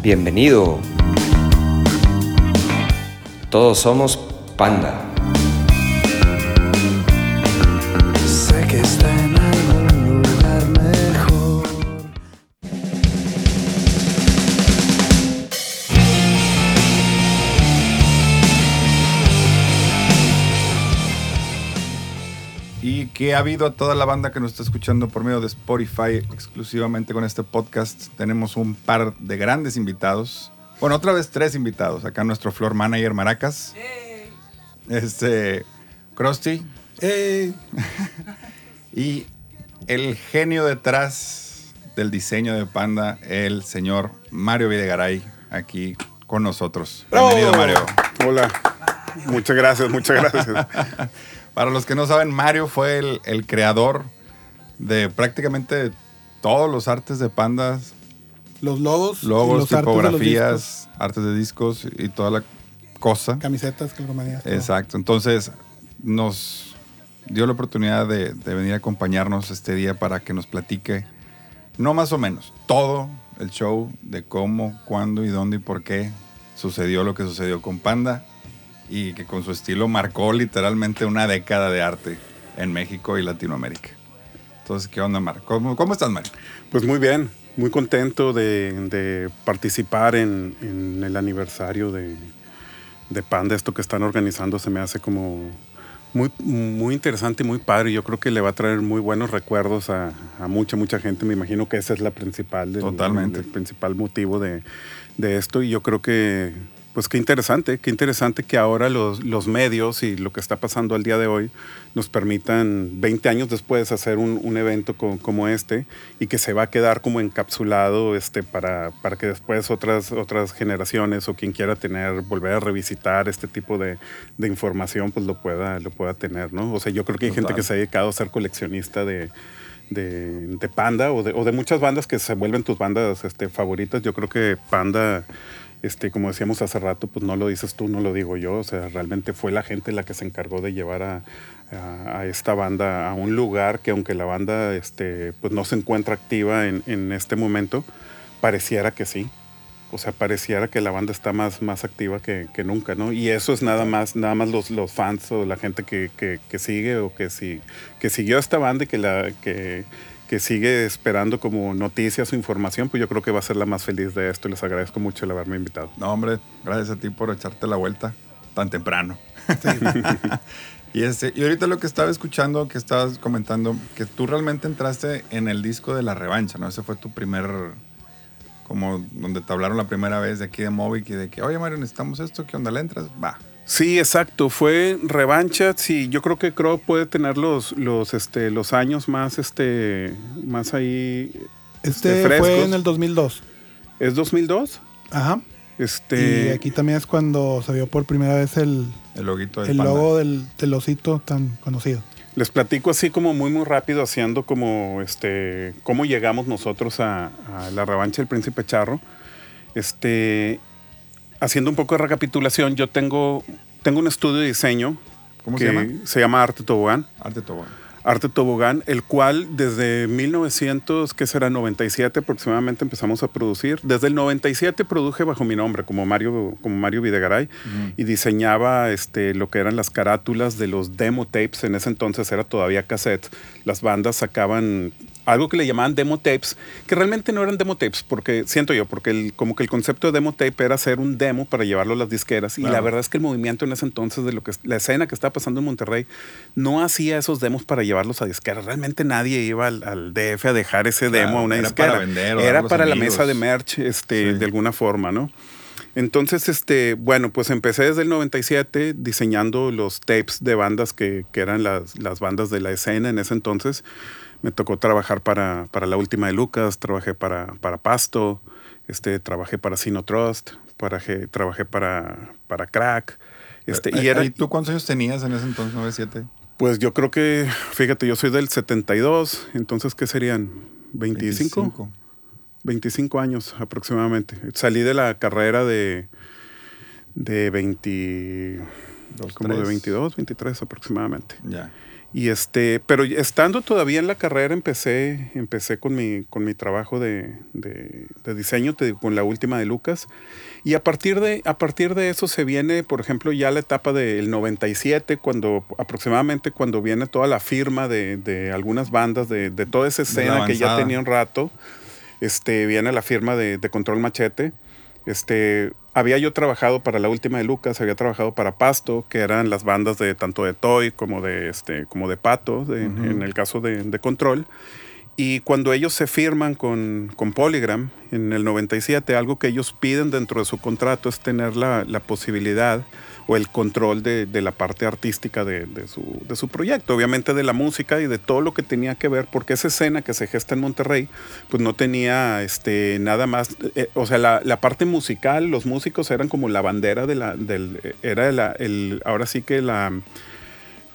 Bienvenido. Todos somos Panda. Que ha habido a toda la banda que nos está escuchando por medio de Spotify exclusivamente con este podcast. Tenemos un par de grandes invitados. Bueno, otra vez tres invitados. Acá nuestro floor manager Maracas. Este, Krusty. y el genio detrás del diseño de Panda, el señor Mario Videgaray, aquí con nosotros. Bienvenido, Mario. Hola. Muchas gracias, muchas gracias. Para los que no saben, Mario fue el, el creador de prácticamente todos los artes de pandas, Los logos, los artes de tipografías, artes de discos y toda la cosa. camisetas, calcomanías. Exacto. Entonces nos dio la oportunidad de, de venir a acompañarnos este día para que nos platique, no más o menos, todo el show de cómo, cuándo y dónde y por qué sucedió lo que sucedió con Panda y que con su estilo marcó literalmente una década de arte en México y Latinoamérica. Entonces, ¿qué onda, Mario? ¿Cómo, cómo estás, Mario? Pues muy bien, muy contento de, de participar en, en el aniversario de, de Panda. Esto que están organizando se me hace como muy, muy interesante y muy padre. Yo creo que le va a traer muy buenos recuerdos a, a mucha, mucha gente. Me imagino que esa es la principal, el- Totalmente. el principal motivo de, de esto. Y yo creo que, pues qué interesante, qué interesante que ahora los, los medios y lo que está pasando al día de hoy nos permitan 20 años después hacer un, un evento co- como este y que se va a quedar como encapsulado este, para, para que después otras, otras generaciones o quien quiera tener, volver a revisitar este tipo de, de información, pues lo pueda, lo pueda tener, ¿no? O sea, yo creo que hay gente que se ha dedicado a ser coleccionista de, de, de Panda o de, o de muchas bandas que se vuelven tus bandas este, favoritas. Yo creo que Panda, este, como decíamos hace rato, pues no lo dices tú, no lo digo yo. O sea, realmente fue la gente la que se encargó de llevar a, esta banda a un lugar que aunque la banda este, pues no se encuentra activa en, en este momento, pareciera que sí. O sea, pareciera que la banda está más, más activa que, que nunca, ¿no? Y eso es nada más, nada más los, los fans o la gente que, que- sigue o que, que siguió a esta banda y que, la, que, que sigue esperando como noticias o información, pues yo creo que va a ser la más feliz de esto y les agradezco mucho el haberme invitado. No, hombre, gracias a ti por echarte la vuelta tan temprano. y, este, y ahorita lo que estaba escuchando, que estabas comentando, que tú realmente entraste en el disco de la revancha, ¿no? Ese fue tu primer, como donde te hablaron la primera vez de aquí de Movic y de que, oye Mario, necesitamos esto, ¿qué onda le entras? Va. Sí, exacto. Fue revancha. Sí, yo creo que Crow puede tener los, los, este, los años más, este, más ahí. Este frescos. fue en el 2002. ¿Es 2002? Ajá. Este. Y aquí también es cuando se vio por primera vez el, El loguito del el logo del, del osito tan conocido. Les platico así como muy muy rápido haciendo como este cómo llegamos nosotros a, a la revancha del Príncipe Charro. Este haciendo un poco de recapitulación, yo tengo tengo un estudio de diseño ¿Cómo que se llama? se llama Arte Tobogán. Arte Tobogán. Arte Tobogán, el cual desde 1900, que será 97 aproximadamente empezamos a producir. Desde el 97 produje bajo mi nombre como Mario como Mario Videgaray y diseñaba este lo que eran las carátulas de los demo tapes, en ese entonces era todavía cassette. Las bandas sacaban algo que le llamaban demo tapes, que realmente no eran demo tapes, porque siento yo, porque el, como que el concepto de demo tape era hacer un demo para llevarlo a las disqueras. Y la Claro. verdad es que el movimiento en ese entonces de lo que la escena que estaba pasando en Monterrey no hacía esos demos para llevarlos a disqueras. Realmente nadie iba al, al DF a dejar ese Claro, demo a una era disquera. para vender era para la amigos. mesa de merch, este, Sí. de alguna forma, ¿no? Entonces, este, bueno, pues empecé desde el 97 diseñando los tapes de bandas que, que eran las, las bandas de la escena en ese entonces. Me tocó trabajar para, para La Última de Lucas, trabajé para, para Pasto, este, trabajé para Sino Trust, para, trabajé para, para Crack. Este, y era, ¿Y tú cuántos años tenías en ese entonces, 97? pues yo creo que, fíjate, yo soy del 72, entonces, ¿qué serían? ¿25? 25 años aproximadamente. Salí de la carrera de, de 20, Dos, como de tres. 22, 23 aproximadamente. Ya. Y este, pero estando todavía en la carrera empecé, empecé con mi, con mi trabajo de, de- de diseño, te digo, con la última de Lucas. Y a partir de, a partir de eso se viene, por ejemplo, ya la etapa del 97, cuando aproximadamente cuando viene toda la firma de, de algunas bandas, de, de toda esa escena que ya tenía un rato, este, viene la firma de, de Control Machete. Este, había yo trabajado para la última de Lucas, había trabajado para Pasto, que eran las bandas de tanto de Toy como de este, como de Pato, de- en el caso de, de Control. Y cuando ellos se firman con, con Polygram en el 97, algo que ellos piden dentro de su contrato es tener la, la posibilidad o el control de, de la parte artística de, de su, de su proyecto, obviamente de la música y de todo lo que tenía que ver, porque esa escena que se gesta en Monterrey, pues no tenía este, nada más, eh, o sea, la, la parte musical, los músicos eran como la bandera de la, del, era la, el, ahora sí que la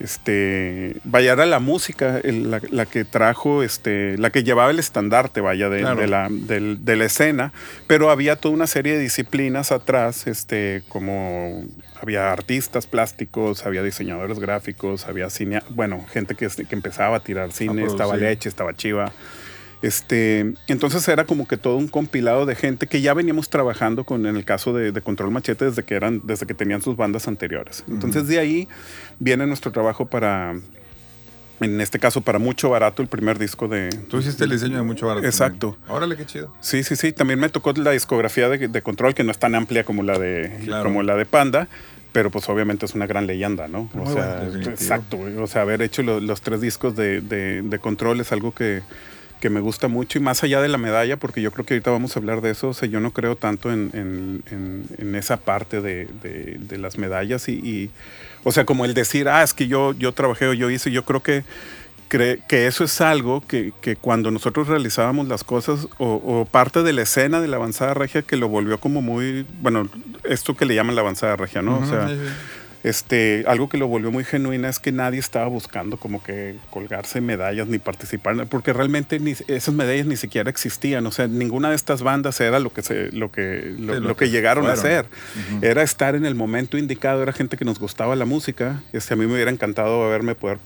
este vaya era la música el- la, la que trajo este la que llevaba el estandarte vaya de, Claro. de la, del- de la escena pero había toda una serie de disciplinas atrás este como había artistas plásticos había diseñadores gráficos había cine bueno gente que, que empezaba a tirar cine estaba leche estaba chiva este, entonces era como que todo un compilado de gente que ya veníamos trabajando con, en el caso de, de Control Machete desde que eran, desde que tenían sus bandas anteriores. Entonces de ahí viene nuestro trabajo para, en este caso para mucho barato, el primer disco de. Tú hiciste el diseño de mucho barato. Exacto. también. Órale, qué chido. Sí, sí, sí. También me tocó la discografía de, de Control, que no es tan amplia como la de, Claro. como la de Panda. Pero pues obviamente es una gran leyenda, ¿no? O sea, bueno, exacto. O sea, haber hecho lo- los tres discos de, de- de Control es algo que, que me gusta mucho. Y más allá de la medalla, porque yo creo que ahorita vamos a hablar de eso, o sea, yo no creo tanto en, en- en- en esa parte de, de- de las medallas y, y- o sea, como el decir, ah, es que yo, yo trabajé o yo hice, yo creo que que eso es algo que, que cuando nosotros realizábamos las cosas o, o parte de la escena de la avanzada regia que lo volvió como muy, bueno, esto que le llaman la avanzada regia, ¿no? o sea, Ujú, sí, sí. Este, algo que lo volvió muy genuina es que nadie estaba buscando como que colgarse medallas ni participar, porque realmente ni, esas medallas ni siquiera existían. O sea, ninguna de estas bandas era lo que se, lo que, lo, Sí, lo lo que que llegaron a fueron. hacer. Era estar en el momento indicado, era gente que nos gustaba la música. Este, a mí me hubiera encantado haberme poder,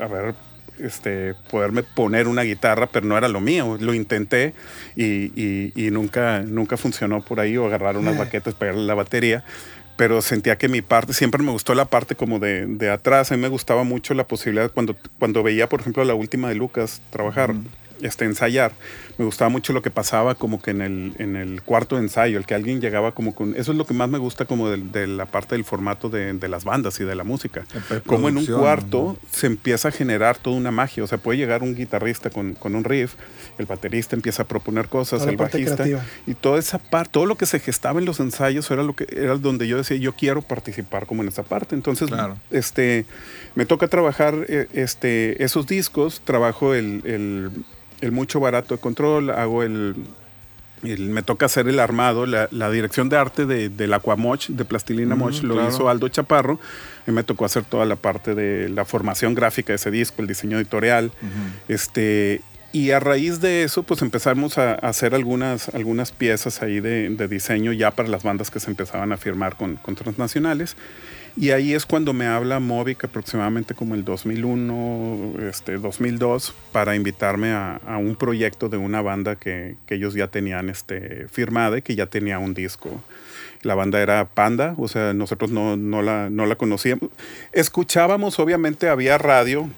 haber este, poderme poner una guitarra, pero no era lo mío. Lo intenté y, y- y nunca, nunca funcionó por ahí o agarrar unas baquetas, pegarle la batería. Pero sentía que mi parte, siempre me gustó la parte como de, de atrás. A mí me gustaba mucho la posibilidad cuando, cuando veía, por ejemplo, la última de Lucas trabajar, este, ensayar. Me gustaba mucho lo que pasaba como que en el, en el cuarto de ensayo, el que alguien llegaba como con... Eso es lo que más me gusta como de, la parte del formato de, de las bandas y de la música. La Como en un cuarto se empieza a generar toda una magia. O sea, puede llegar un guitarrista con, con un riff, el baterista empieza a proponer cosas, el bajista. creativa. Y toda esa parte, todo lo que se gestaba en los ensayos era lo que era donde yo decía, yo quiero participar como en esa parte. Entonces, Claro. este, me toca trabajar eh, este, esos discos, trabajo el, el- el mucho barato de control, hago el, el- me toca hacer el armado, la, la dirección de arte de, del Aquamoch, de Plastilina Ujú, Moch, lo claro. hizo Aldo Chaparro. Y me tocó hacer toda la parte de la formación gráfica de ese disco, el diseño editorial. Este, y a raíz de eso, pues empezamos a, a hacer algunas, algunas piezas ahí de, de diseño ya para las bandas que se empezaban a firmar con, con transnacionales. Y ahí es cuando me habla Movic aproximadamente como el 2001, este, 2002, para invitarme a, a un proyecto de una banda que, que ellos ya tenían este, firmada y que ya tenía un disco. La banda era Panda, o sea, nosotros no, no, la, no la conocíamos. Escuchábamos, obviamente había radio,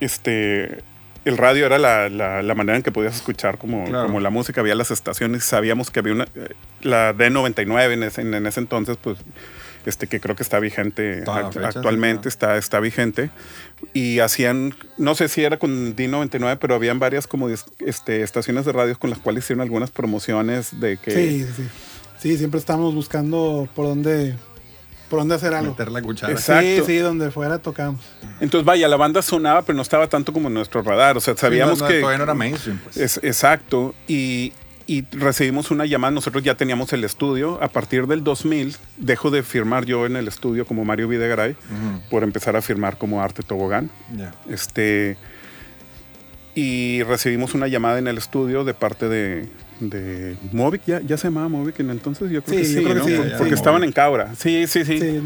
este, el radio era la, la- la manera en que podías escuchar como, Claro. como la música, había las estaciones, sabíamos que había una, eh, la D99 en ese, en ese entonces, pues, este, que creo que está vigente act- fecha, sí, actualmente, claro. está, está vigente, y hacían, no sé si era con D99, pero habían varias como este, estaciones de radio con las cuales hicieron algunas promociones de que... Sí, sí. Sí, siempre estamos buscando por dónde, por dónde hacer algo. Meter la cuchara. Exacto. Sí, sí, donde fuera tocamos. Entonces, vaya, la banda sonaba, pero no estaba tanto como en nuestro radar, o sea, sabíamos Sí, no, no, que... Todavía no era mainstream, pues. Es, exacto. Y, y recibimos una llamada. Nosotros ya teníamos el estudio. A partir del 2000, dejo de firmar yo en el estudio como Mario Videgaray por empezar a firmar como Arte Tobogán. Este. y recibimos una llamada en el estudio de parte de, de Movic, ¿Ya, ya se llamaba Movic en entonces, yo creo Sí, que sí, que ¿no? sí, Por- ya, porque estaban en Cabra. Sí, sí, sí. Sí.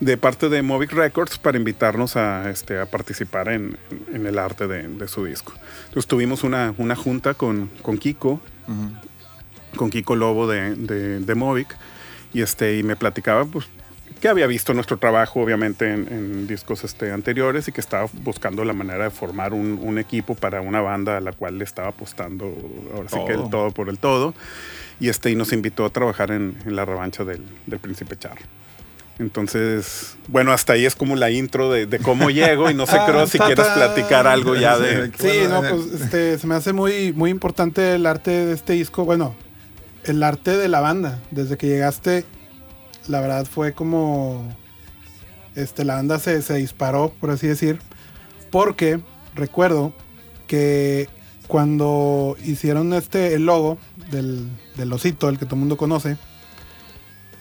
De parte de Movic Records para invitarnos a, este, a participar en, en el arte de, de su disco. Entonces tuvimos una, una junta con, con Kiko, con Kiko Lobo de, de, de Movic, y, este, y me platicaba pues, que había visto nuestro trabajo, obviamente, en, en discos este, anteriores y que estaba buscando la manera de formar un, un equipo para una banda a la cual le estaba apostando, ahora sí que el Todo. todo por el todo. Y, este, y nos invitó a trabajar en, en la revancha del, del Príncipe Charro. Entonces, bueno, hasta ahí es como la intro de, de cómo llego y no sé, Ah, creo, si quieres platicar algo ya de... Sí, Bueno, no, pues este, se me hace muy, muy importante el arte de este disco. Bueno, el arte de la banda. Desde que llegaste, la verdad fue como. Este, la banda se, se disparó, por así decir. Porque recuerdo que cuando hicieron este el logo del, del osito, el que todo el mundo conoce,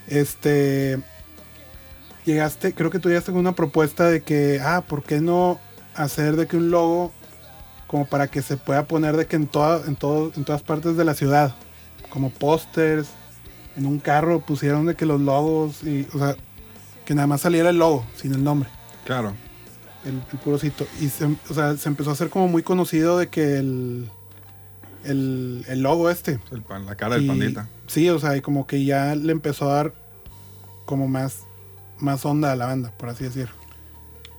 este llegaste, creo que tú llegaste una propuesta de que, ah, ¿por qué no hacer de que un logo como para que se pueda poner de que en toda, en en todas partes de la ciudad, como pósters, en un carro pusieron de que los logos y, o sea, que nada más saliera el logo sin el nombre, Claro. el, el puro sitio. Y se, o sea, se empezó a hacer como muy conocido de que el, el, el logo este. El pan- la cara del Y- pandita. Sí, o sea, y como que ya le empezó a dar como más, más onda a la banda, por así decir.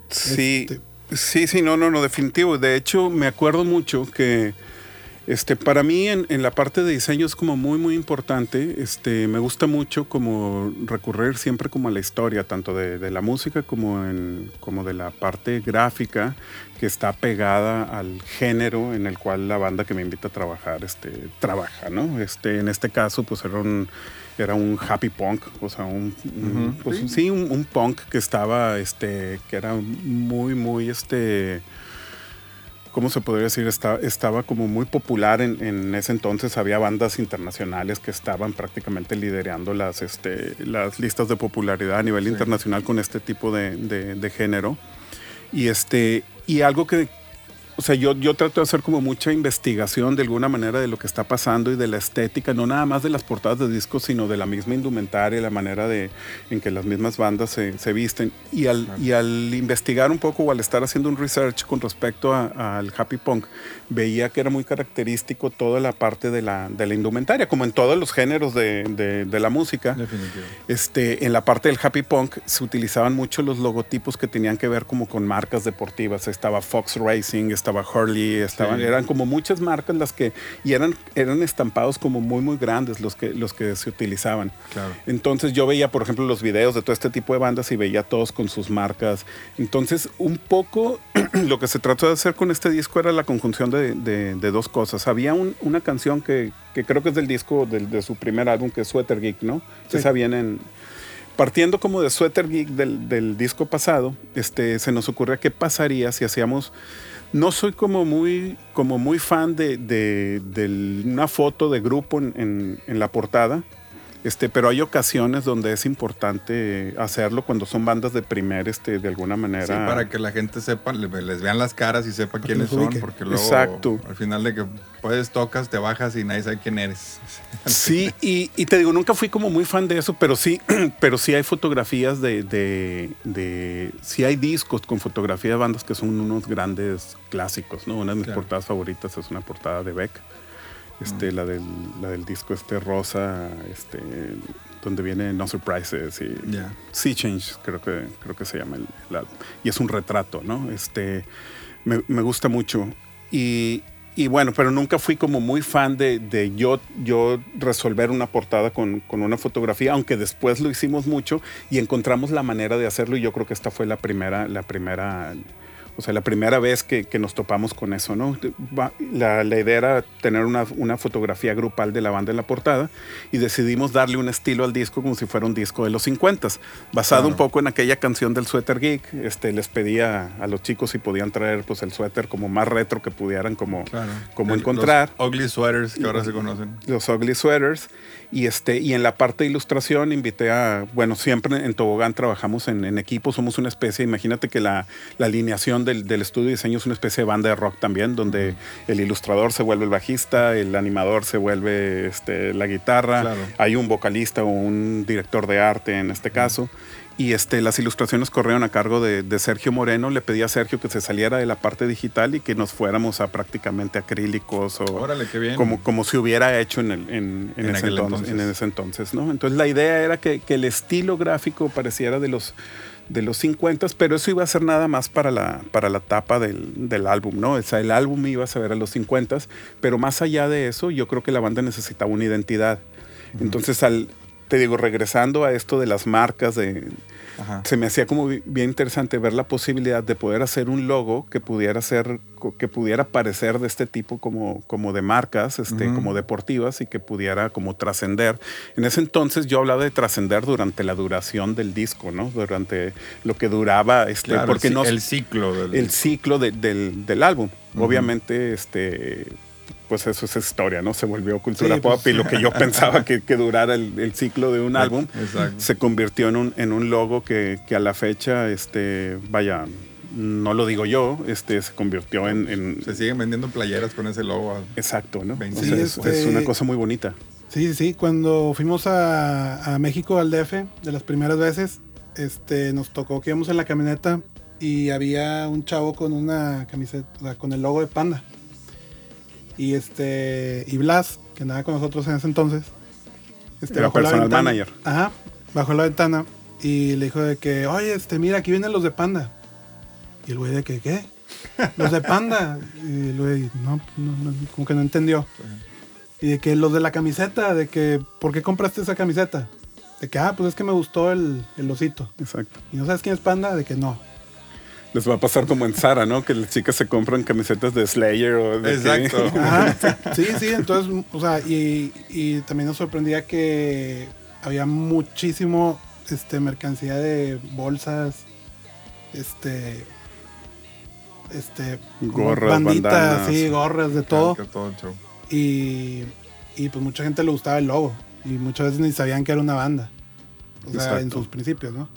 Sí, Este- sí, sí, no, no, no, definitivo. De hecho, me acuerdo mucho que este, para mí en, en la parte de diseño es como muy, muy importante. Este, me gusta mucho como recurrir siempre como a la historia, tanto de, de la música como, en, como de la parte gráfica que está pegada al género en el cual la banda que me invita a trabajar este, trabaja, ¿no? Este, en este caso, pues era un, era un happy punk, o sea, un, pues, sí. sí, un, un punk que estaba, este, que era muy, muy, este, ¿cómo se podría decir? Está- estaba como muy popular en, en ese entonces. Había bandas internacionales que estaban prácticamente liderando las, este, las listas de popularidad a nivel Sí. internacional con este tipo de, de- de género. Y, este, y algo que, o sea, yo, yo trato de hacer como mucha investigación de alguna manera de lo que está pasando y de la estética, no nada más de las portadas de discos, sino de la misma indumentaria, la manera de, en que las mismas bandas se, se visten. Y al, y al investigar un poco o al estar haciendo un research con respecto al happy punk, veía que era muy característico toda la parte de la, de la indumentaria, como en todos los géneros de, de- de la música. Definitivo. Este, en la parte del happy punk se utilizaban mucho los logotipos que tenían que ver como con marcas deportivas. Estaba Fox Racing, estaba Hurley, estaban, Sí. eran como muchas marcas las que y eran eran estampados como muy muy grandes los que los que se utilizaban. Claro. Entonces yo veía, por ejemplo, los videos de todo este tipo de bandas y veía todos con sus marcas. Entonces, un poco lo que se trató de hacer con este disco era la conjunción de, de- de dos cosas. Había un- una canción que, que creo que es del disco del- de su primer álbum, que es Sweater Geek, ¿no? Sí. Esa viene en... Partiendo como de Sweater Geek del, del disco pasado, este, se nos ocurría qué pasaría si hacíamos... No soy como muy, como muy fan de, de- de una foto de grupo en, en- en la portada, este, pero hay ocasiones donde es importante hacerlo cuando son bandas de primer, este, de alguna manera. Sí, para que la gente sepa, le- les vean las caras y sepa quiénes son, porque luego Exacto. al final de que puedes tocas, te bajas y nadie sabe quién eres. Sí, y, y te digo, nunca fui como muy fan de eso, pero sí, pero sí hay fotografías de, de, de- sí hay discos con fotografía de bandas que son unos grandes clásicos, ¿no? Una de mis Claro. portadas favoritas es una portada de Beck, este, la, del, la del disco este rosa, este, donde viene No Surprises y Ya. Sea Change, creo que, creo que se llama el, el álbum. Y es un retrato, ¿no? Este, me, me gusta mucho. Y, y bueno, pero nunca fui como muy fan de, de yo, yo resolver una portada con, con una fotografía, aunque después lo hicimos mucho y encontramos la manera de hacerlo y yo creo que esta fue la primera, la primera, o sea, la primera vez que, que nos topamos con eso, ¿no? La, la idea era tener una, una fotografía grupal de la banda en la portada y decidimos darle un estilo al disco como si fuera un disco de los 50, basado Claro. un poco en aquella canción del Sweater Geek. Este, les pedía a los chicos si podían traer pues, el suéter como más retro que pudieran como, Claro. como El- encontrar Los ugly sweaters que ahora se conocen. los ugly sweaters y este y en la parte de ilustración invité a bueno siempre en Tobogán trabajamos en, en equipo somos una especie imagínate que la, la alineación del, del estudio de diseño es una especie de banda de rock también, donde el ilustrador se vuelve el bajista, el animador se vuelve este, la guitarra, Claro. hay un vocalista o un director de arte en este caso. Y este, las ilustraciones corrieron a cargo de, de Sergio Moreno. Le pedí a Sergio que se saliera de la parte digital y que nos fuéramos a prácticamente acrílicos o Órale, qué bien. como, como se hubiera hecho en, el- en, en En ese, entonces, entonces. en ese entonces, ¿no? Entonces la idea era que, que el estilo gráfico pareciera de los de los 50, pero eso iba a ser nada más para la, para la tapa del, del álbum, ¿no? O sea, el álbum iba a ser a los 50, pero más allá de eso, yo creo que la banda necesitaba una identidad. Entonces, al, te digo, regresando a esto de las marcas, de, Ajá. se me hacía como bi- bien interesante ver la posibilidad de poder hacer un logo que pudiera ser que pudiera parecer de este tipo como, como de marcas este como deportivas y que pudiera como trascender. En ese entonces yo hablaba de trascender durante la duración del disco no durante lo que duraba este Claro, porque el, no el ciclo del, el ciclo de- del, del álbum. Obviamente, este, pues eso es historia, ¿no? Se volvió cultura Sí, pop pues. y lo que yo pensaba que, que durara el, el ciclo de un álbum Exacto. se convirtió en un, en un logo que, que a la fecha, este, vaya, no lo digo yo, este, se convirtió en... en- Se siguen vendiendo playeras con ese logo. exacto, ¿no? O sea, es, este- es una cosa muy bonita. Sí, sí, sí. Cuando fuimos a, a México, al DF, de las primeras veces, este, nos tocó que íbamos en la camioneta y había un chavo con una camiseta, o sea, con el logo de Panda. Y este, y Blas, que andaba con nosotros en ese entonces, este, Era la personal ventana- manager. Ajá, bajó la ventana y le dijo de que, oye, este, mira, aquí vienen los de Panda. Y el güey de que, ¿qué? Los de Panda. Y el güey, no, no, no, como que no entendió. Y de que los de la camiseta, de que, ¿por qué compraste esa camiseta? De que, ah, pues es que me gustó el, el osito. Exacto. ¿Y no sabes quién es Panda? De que no. Les va a pasar como en Zara, ¿no? Que las chicas se compran camisetas de Slayer o de... Exacto. Ajá. Sí, sí, entonces, o sea, y, y también nos sorprendía que había muchísimo este, mercancía de bolsas, este, este, Gorras, banditas, bandanas. sí, gorras, de todo. Y, y pues mucha gente le gustaba el logo. Y muchas veces ni sabían que era una banda. O sea, Exacto. en sus principios, ¿no?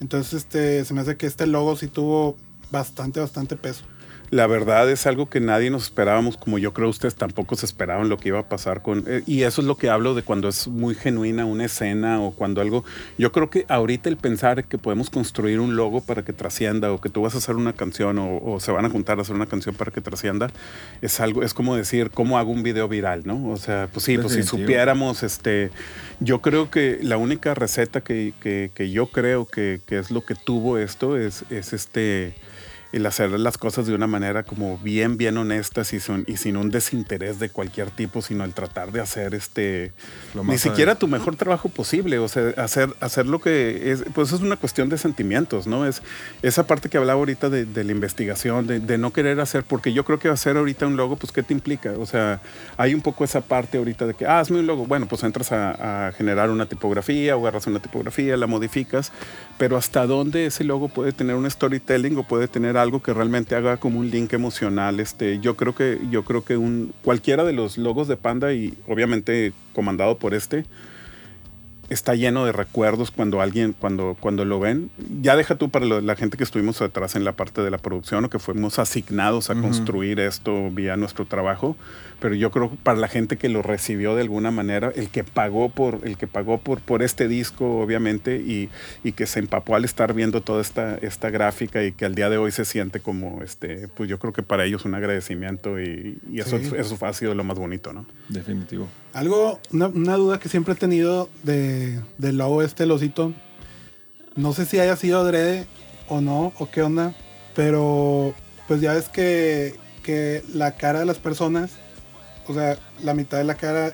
Entonces, este, se me hace que este logo sí tuvo bastante, bastante peso. La verdad es algo que nadie nos esperábamos, como yo creo ustedes tampoco se esperaban lo que iba a pasar con... eh, y eso es lo que hablo de cuando es muy genuina una escena o cuando algo... Yo creo que ahorita el pensar que podemos construir un logo para que trascienda o que tú vas a hacer una canción o, o se van a juntar a hacer una canción para que trascienda, es algo, es como decir, ¿cómo hago un video viral, no? O sea, pues sí, pues si supiéramos, este... Yo creo que la única receta que, que- que yo creo que, que es lo que tuvo esto es, es este el hacer las cosas de una manera como bien, bien honestas y, son- y sin un desinterés de cualquier tipo, sino el tratar de hacer este ni siquiera tu mejor trabajo posible, o sea, hacer, hacer lo que es, pues es una cuestión de sentimientos, ¿no? Es esa parte que hablaba ahorita de, de la investigación, de, de no querer hacer, porque yo creo que hacer ahorita un logo, pues ¿qué te implica? O sea, hay un poco esa parte ahorita de que, ah, hazme un logo, bueno, pues entras a, a generar una tipografía o agarras una tipografía, la modificas, pero hasta dónde ese logo puede tener un storytelling o puede tener algo que realmente haga como un link emocional. Este, yo creo que, yo creo que un, cualquiera de los logos de Panda y obviamente comandado por este, está lleno de recuerdos cuando alguien, cuando, cuando lo ven. Ya deja tú para lo- la gente que estuvimos atrás en la parte de la producción o que fuimos asignados a Ujú. construir esto vía nuestro trabajo, pero yo creo que para la gente que lo recibió de alguna manera, el que pagó por, el que pagó por, por este disco, obviamente, y, y que se empapó al estar viendo toda esta, esta gráfica y que al día de hoy se siente como, este, pues yo creo que para ellos un agradecimiento y, y eso, Sí. eso ha sido lo más bonito, ¿no? Definitivo. Algo, una, una duda que siempre he tenido de, del logo este, el osito. No sé si haya sido adrede o no, o qué onda, pero pues ya ves que, que la cara de las personas, o sea, la mitad de la cara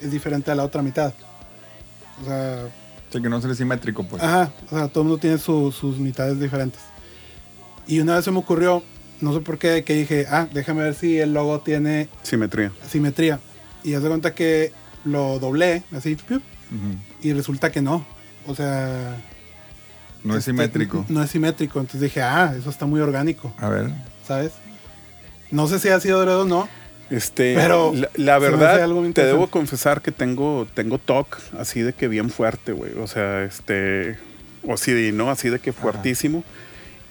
es diferente a la otra mitad. O sea, Sí, que no sea simétrico, pues. Ajá, o sea, todo el mundo tiene su- sus mitades diferentes. Y una vez se me ocurrió, no sé por qué, que dije, ah, déjame ver si el logo tiene Simetría. simetría. Y haz de cuenta que lo doblé, así, ¡piu! Ujú. y resulta que no. O sea... No es este, simétrico. No es simétrico. Entonces dije, ah, eso está muy orgánico, A ver. ¿sabes? No sé si ha sido adrede o no. Este, Pero la, la verdad, te debo confesar que tengo, tengo TOC así de que bien fuerte, güey. O sea, este, o sí, ¿no? Así de que fuertísimo.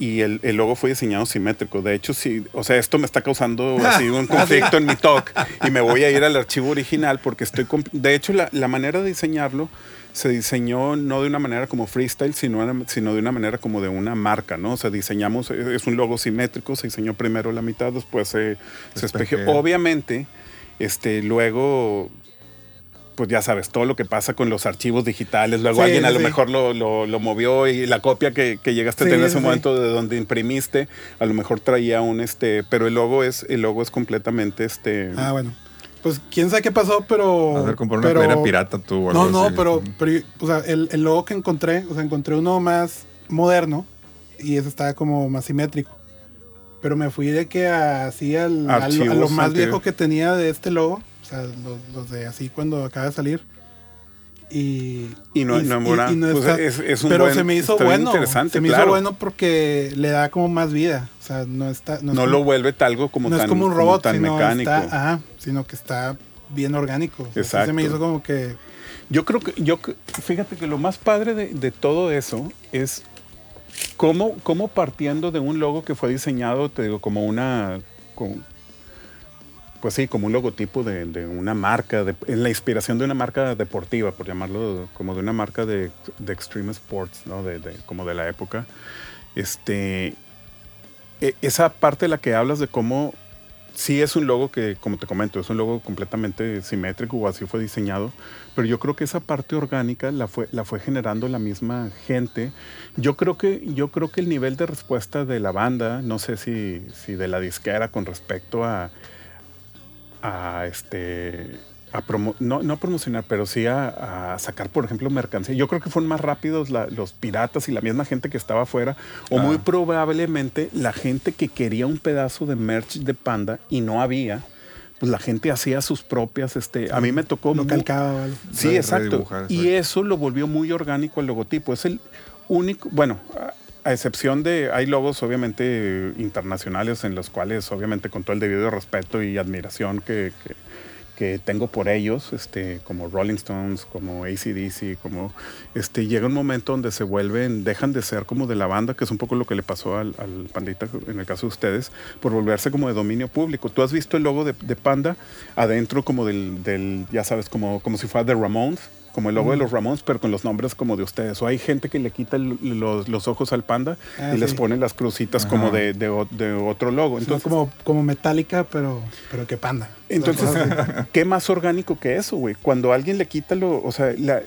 Y el, el logo fue diseñado simétrico. De hecho, sí, o sea, esto me está causando así un conflicto en mi talk y me voy a ir al archivo original porque estoy... De hecho, la, la manera de diseñarlo se diseñó no de una manera como freestyle, sino, sino de una manera como de una marca, ¿no? O sea, diseñamos, eh, es un logo simétrico, se diseñó primero la mitad, después se, se. Espejea. Obviamente, este, luego pues ya sabes, todo lo que pasa con los archivos digitales. Luego Sí, alguien a sí, lo mejor lo, lo- lo movió y la copia que, que llegaste a tener en ese sí. momento de donde imprimiste, a lo mejor traía un este, pero el logo es, el logo es completamente este. Ah, bueno. Pues quién sabe qué pasó, pero. A ver, comprar una pero- pirata tú o No, algo no, así. pero, pero, o sea, el, el logo que encontré, o sea, encontré uno más moderno y ese estaba como más simétrico. Pero me fui de que así al, al- a lo más viejo que tenía de este logo, sea, los, los de así cuando acaba de salir. Y, Y no- no es buena- pues es- es un pero buen- se me hizo está bueno. interesante, se me claro. hizo bueno porque le da como más vida. O sea, no está. No, es no como- lo vuelve algo como no tan, es como un robot, tan sino mecánico. Está, ajá, sino que está bien orgánico. O sea, sí se Exacto. me hizo como que. Yo creo que, yo, fíjate que lo más padre de, de todo eso es cómo, cómo partiendo de un logo que fue diseñado, te digo, como una, con- pues sí, como un logotipo de, de una marca, de, en la inspiración de una marca deportiva, por llamarlo, como de una marca de, de extreme sports, ¿no? De, como de la época. Este, e- esa parte de la que hablas de cómo sí es un logo que, como te comento, es un logo completamente simétrico o así fue diseñado, pero yo creo que esa parte orgánica la fue, la fue generando la misma gente. Yo creo que, yo creo que el nivel de respuesta de la banda, no sé si, si de la disquera con respecto a, a este a promo- no, no a promocionar, pero sí a, a sacar, por ejemplo, mercancía. Yo creo que fueron más rápidos la- los piratas y la misma gente que estaba afuera, o Ah. muy probablemente la gente que quería un pedazo de merch de Panda y no había, pues la gente hacía sus propias, este, a mí me tocó... Lo calcaba. Sí, exacto. Y eso lo volvió muy orgánico al logotipo. Es el único, bueno, a, excepción de, hay logos obviamente internacionales en los cuales obviamente con todo el debido respeto y admiración que, tengo por ellos, este, como Rolling Stones, como ACDC, como este, llega un momento donde se vuelven, dejan de ser como de la banda, que es un poco lo que le pasó al, al Pandita en el caso de ustedes, por volverse como de dominio público. Tú has visto el logo de, de Panda adentro como del, del, ya sabes, como, como si fuera de Ramones, como el logo de los Ramones, pero con los nombres como de ustedes. O hay gente que le quita el- los, los ojos al panda Ah, y les pone las crucitas como de, de de otro logo. Entonces, como, como metálica, pero, pero que panda. entonces, ¿qué más orgánico que eso, güey? Cuando alguien le quita lo, o sea, la-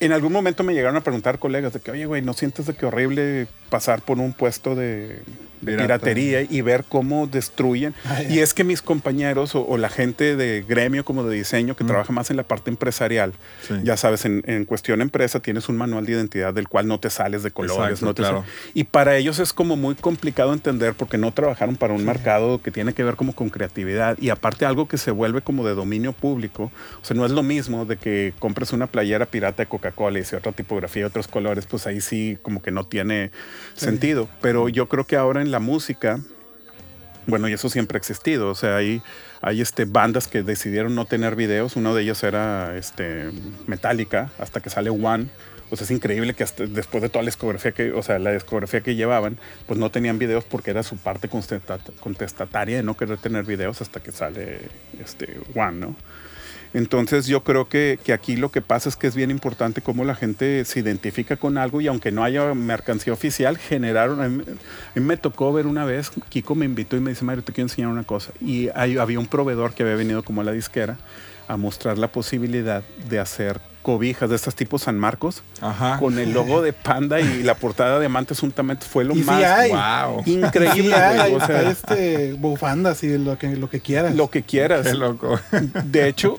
en algún momento me llegaron a preguntar colegas de que, oye, güey, ¿no sientes de que horrible pasar por un puesto de Pirata. piratería y ver cómo destruyen? Ah, y es que mis compañeros o, o la gente de gremio como de diseño que Mm. trabaja más en la parte empresarial, Sí. ya sabes, en, en cuestión empresa tienes un manual de identidad del cual no te sales de colores. Exacto, no te claro. sal- y para ellos es como muy complicado entender porque no trabajaron para un mercado que tiene que ver como con creatividad y aparte algo que se vuelve como de dominio público. O sea, no es lo mismo de que compres una playera pirata de Coca-Cola y si otra tipografía y otros colores, pues ahí sí como que no tiene sentido. Pero yo creo que ahora en la música, bueno, y eso siempre ha existido. O sea, hay, hay este, bandas que decidieron no tener videos. Uno de ellos era este, Metallica, hasta que sale One. O sea, es increíble que después de toda la discografía que, o sea, la discografía que llevaban, pues no tenían videos porque era su parte contesta- contestataria de no querer tener videos hasta que sale este One, ¿no? Entonces yo creo que, que aquí lo que pasa es que es bien importante cómo la gente se identifica con algo y aunque no haya mercancía oficial, generaron... A mí, a mí me tocó ver una vez, Kiko me invitó y me dice, Mario, te quiero enseñar una cosa. Y hay- había un proveedor que había venido como a la disquera a mostrar la posibilidad de hacer cobijas de estos tipos San Marcos Ajá. con el logo de Panda y la portada de Diamantes juntamente fue lo Y sí más hay. Wow. increíble. Sí, hay, O sea, este, bufandas y lo que, lo que quieras. lo que quieras. Qué loco. De hecho,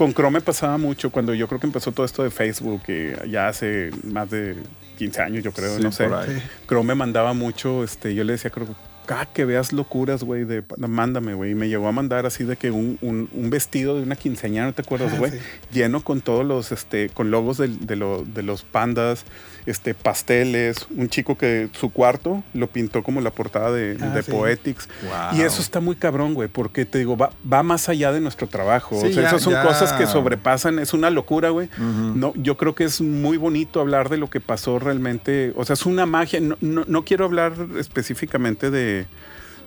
con Chrome pasaba mucho cuando yo creo que empezó todo esto de Facebook, que ya hace más de 15 años, yo creo, Sí, no sé. ahí. Chrome me mandaba mucho, este, yo le decía, creo, cada que veas locuras, güey, de mándame, güey. Y me llegó a mandar así de que un, un- un vestido de una quinceañera, ¿no te acuerdas, Ah, güey? sí. Lleno con todos los, este, con logos de, lo- de los pandas, este, pasteles. Un chico que su cuarto lo pintó como la portada de, Ah, de sí. Poetics. Wow. Y eso está muy cabrón, güey, porque te digo, va, va más allá de nuestro trabajo. Sí, o sea, ya- esas son ya- cosas que sobrepasan, es una locura, güey. No, yo creo que es muy bonito hablar de lo que pasó realmente. O sea, es una magia. No, no- no quiero hablar específicamente de.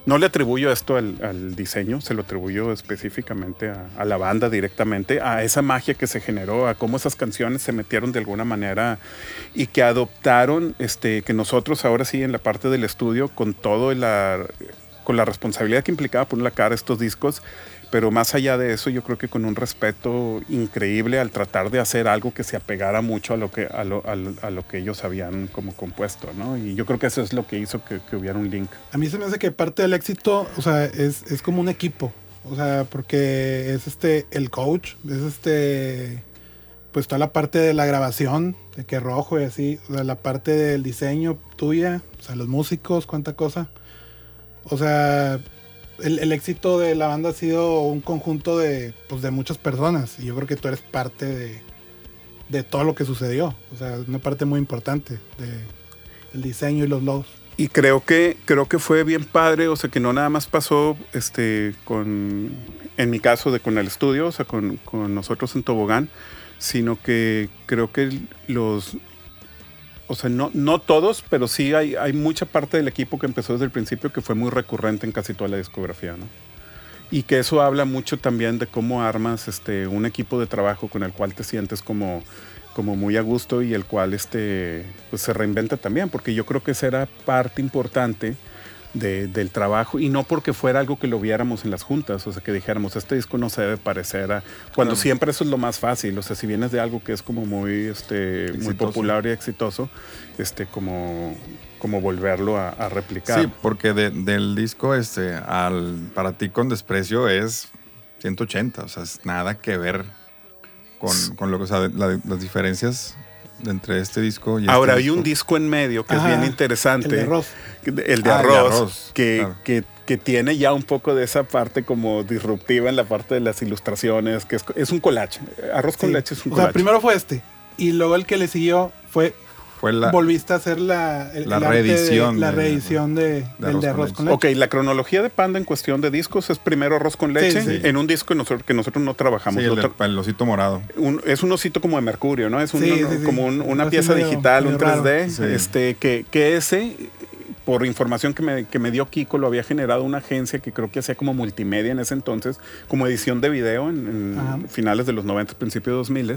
No le atribuyo esto al, diseño, se lo atribuyo específicamente a, a la banda directamente, a esa magia que se generó, a cómo esas canciones se metieron de alguna manera y que adoptaron, este, que nosotros ahora sí en la parte del estudio, con todo la, con la responsabilidad que implicaba poner la cara a estos discos, pero más allá de eso, yo creo que con un respeto increíble al tratar de hacer algo que se apegara mucho a lo que, a lo, a que ellos habían como compuesto, ¿no? Y yo creo que eso es lo que hizo que, que hubiera un link. A mí se me hace que parte del éxito, o sea, es, es como un equipo. O sea, porque es este, el coach, es este, pues toda la parte de la grabación, de que rojo y así, o sea, la parte del diseño tuya, o sea, los músicos, cuánta cosa. O sea, el, el éxito de la banda ha sido un conjunto de, pues, de muchas personas. Y yo creo que tú eres parte de, de todo lo que sucedió. O sea, una parte muy importante de, del diseño y los logos. Y creo que, creo que fue bien padre, o sea, que no nada más pasó este, con, en mi caso, de con el estudio, o sea, con, con nosotros en Tobogán, sino que creo que los, o sea, no, no todos, pero sí hay, hay mucha parte del equipo que empezó desde el principio que fue muy recurrente en casi toda la discografía, ¿no? Y que eso habla mucho también de cómo armas este, un equipo de trabajo con el cual te sientes como, como muy a gusto y el cual este, pues se reinventa también, porque yo creo que esa era parte importante de- del trabajo y no porque fuera algo que lo viéramos en las juntas, o sea, que dijéramos, este disco no se debe parecer a... Cuando Claro. siempre eso es lo más fácil, o sea, si vienes de algo que es como muy, este, muy popular y exitoso, este, como, como volverlo a, a replicar. Sí, porque de- del disco este al para ti con desprecio es 180, o sea, es nada que ver con, con lo que, o sea, la- las diferencias entre este disco y Ahora este hay un disco en medio que Ajá, es bien interesante. el de Ross. El de Ah, el de arroz, arroz, que, claro. que, que tiene ya un poco de esa parte como disruptiva en la parte de las ilustraciones, que es, es un collage. Arroz con Sí. leche es un O sea, collage. primero fue este. Y luego el que le siguió fue. Fue la, volviste a hacer la, el- la el arte de- reedición la de- reedición de, del Arroz de con arroz Leche. con leche. Ok, la cronología de Panda en cuestión de discos es primero arroz con leche, Sí, sí. en un disco que nosotros, que nosotros no sí, trabajamos. el, lo del- tra- el osito morado. un- es un osito como de mercurio, ¿no? Es un, Sí, un- sí, sí. como un- una pieza medio- digital, un medio raro. 3D, Sí. este, que, que ese, por información que me, que me dio Kiko, lo había generado una agencia que creo que hacía como multimedia en ese entonces, como edición de video en, en finales de los 90, principios de 2000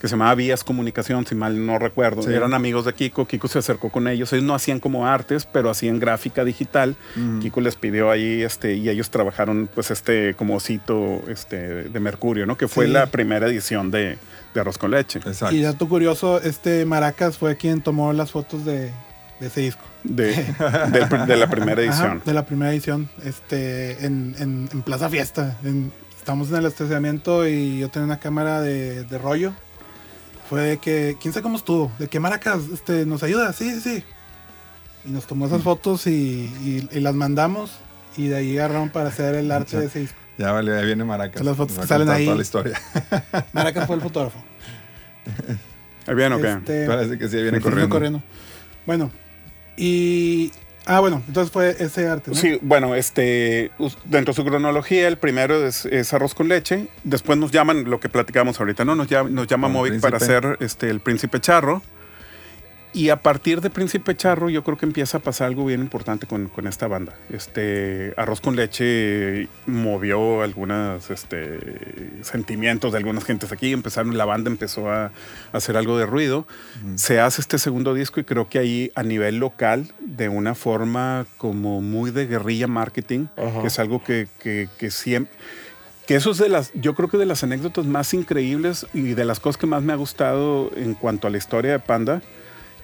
que se llamaba Vías Comunicación, si mal no recuerdo. Sí. Eran amigos de Kiko, Kiko se acercó con ellos. Ellos no hacían como artes, pero hacían gráfica digital. Kiko les pidió ahí, este, y ellos trabajaron, pues, este, como osito este, de Mercurio, ¿no? Que fue Sí. la primera edición de, de Arroz con Leche. Exacto. Y dato curioso, este Maracas fue quien tomó las fotos de, de ese disco. De, de la primera Ajá, edición. de la primera edición. Este, en, en- en Plaza Fiesta. En- estamos en el estacionamiento y yo tenía una cámara de, de rollo. Fue de que, quién sabe cómo estuvo, de que Maracas este, nos ayuda, sí, sí, sí. Y nos tomó Mm. esas fotos y, y- y las mandamos. Y de ahí agarraron para hacer el arte de ese disco. Ya vale, ahí viene Maracas. Son las fotos que salen ahí. Toda la historia. Maracas fue el fotógrafo. ¿Ahí bien o qué? Este, Parece que sí, viene Viene corriendo. Bueno, y. Ah, bueno, entonces fue ese arte, ¿no? Sí, bueno, este, dentro de su cronología, el primero es, es arroz con leche. Después nos llaman, lo que platicamos ahorita, ¿no? Nos llama, nos llama Movic para hacer este, el Príncipe Charro. Y a partir de Príncipe Charro, yo creo que empieza a pasar algo bien importante con, con esta banda. Este, Arroz con Leche movió algunos este, sentimientos de algunas gentes aquí. Empezaron, la banda empezó a, a hacer algo de ruido. Se hace este segundo disco y creo que ahí a nivel local, de una forma como muy de guerrilla marketing, que es algo que, que, que siempre... Que eso es de las, yo creo que de las anécdotas más increíbles y de las cosas que más me ha gustado en cuanto a la historia de Panda,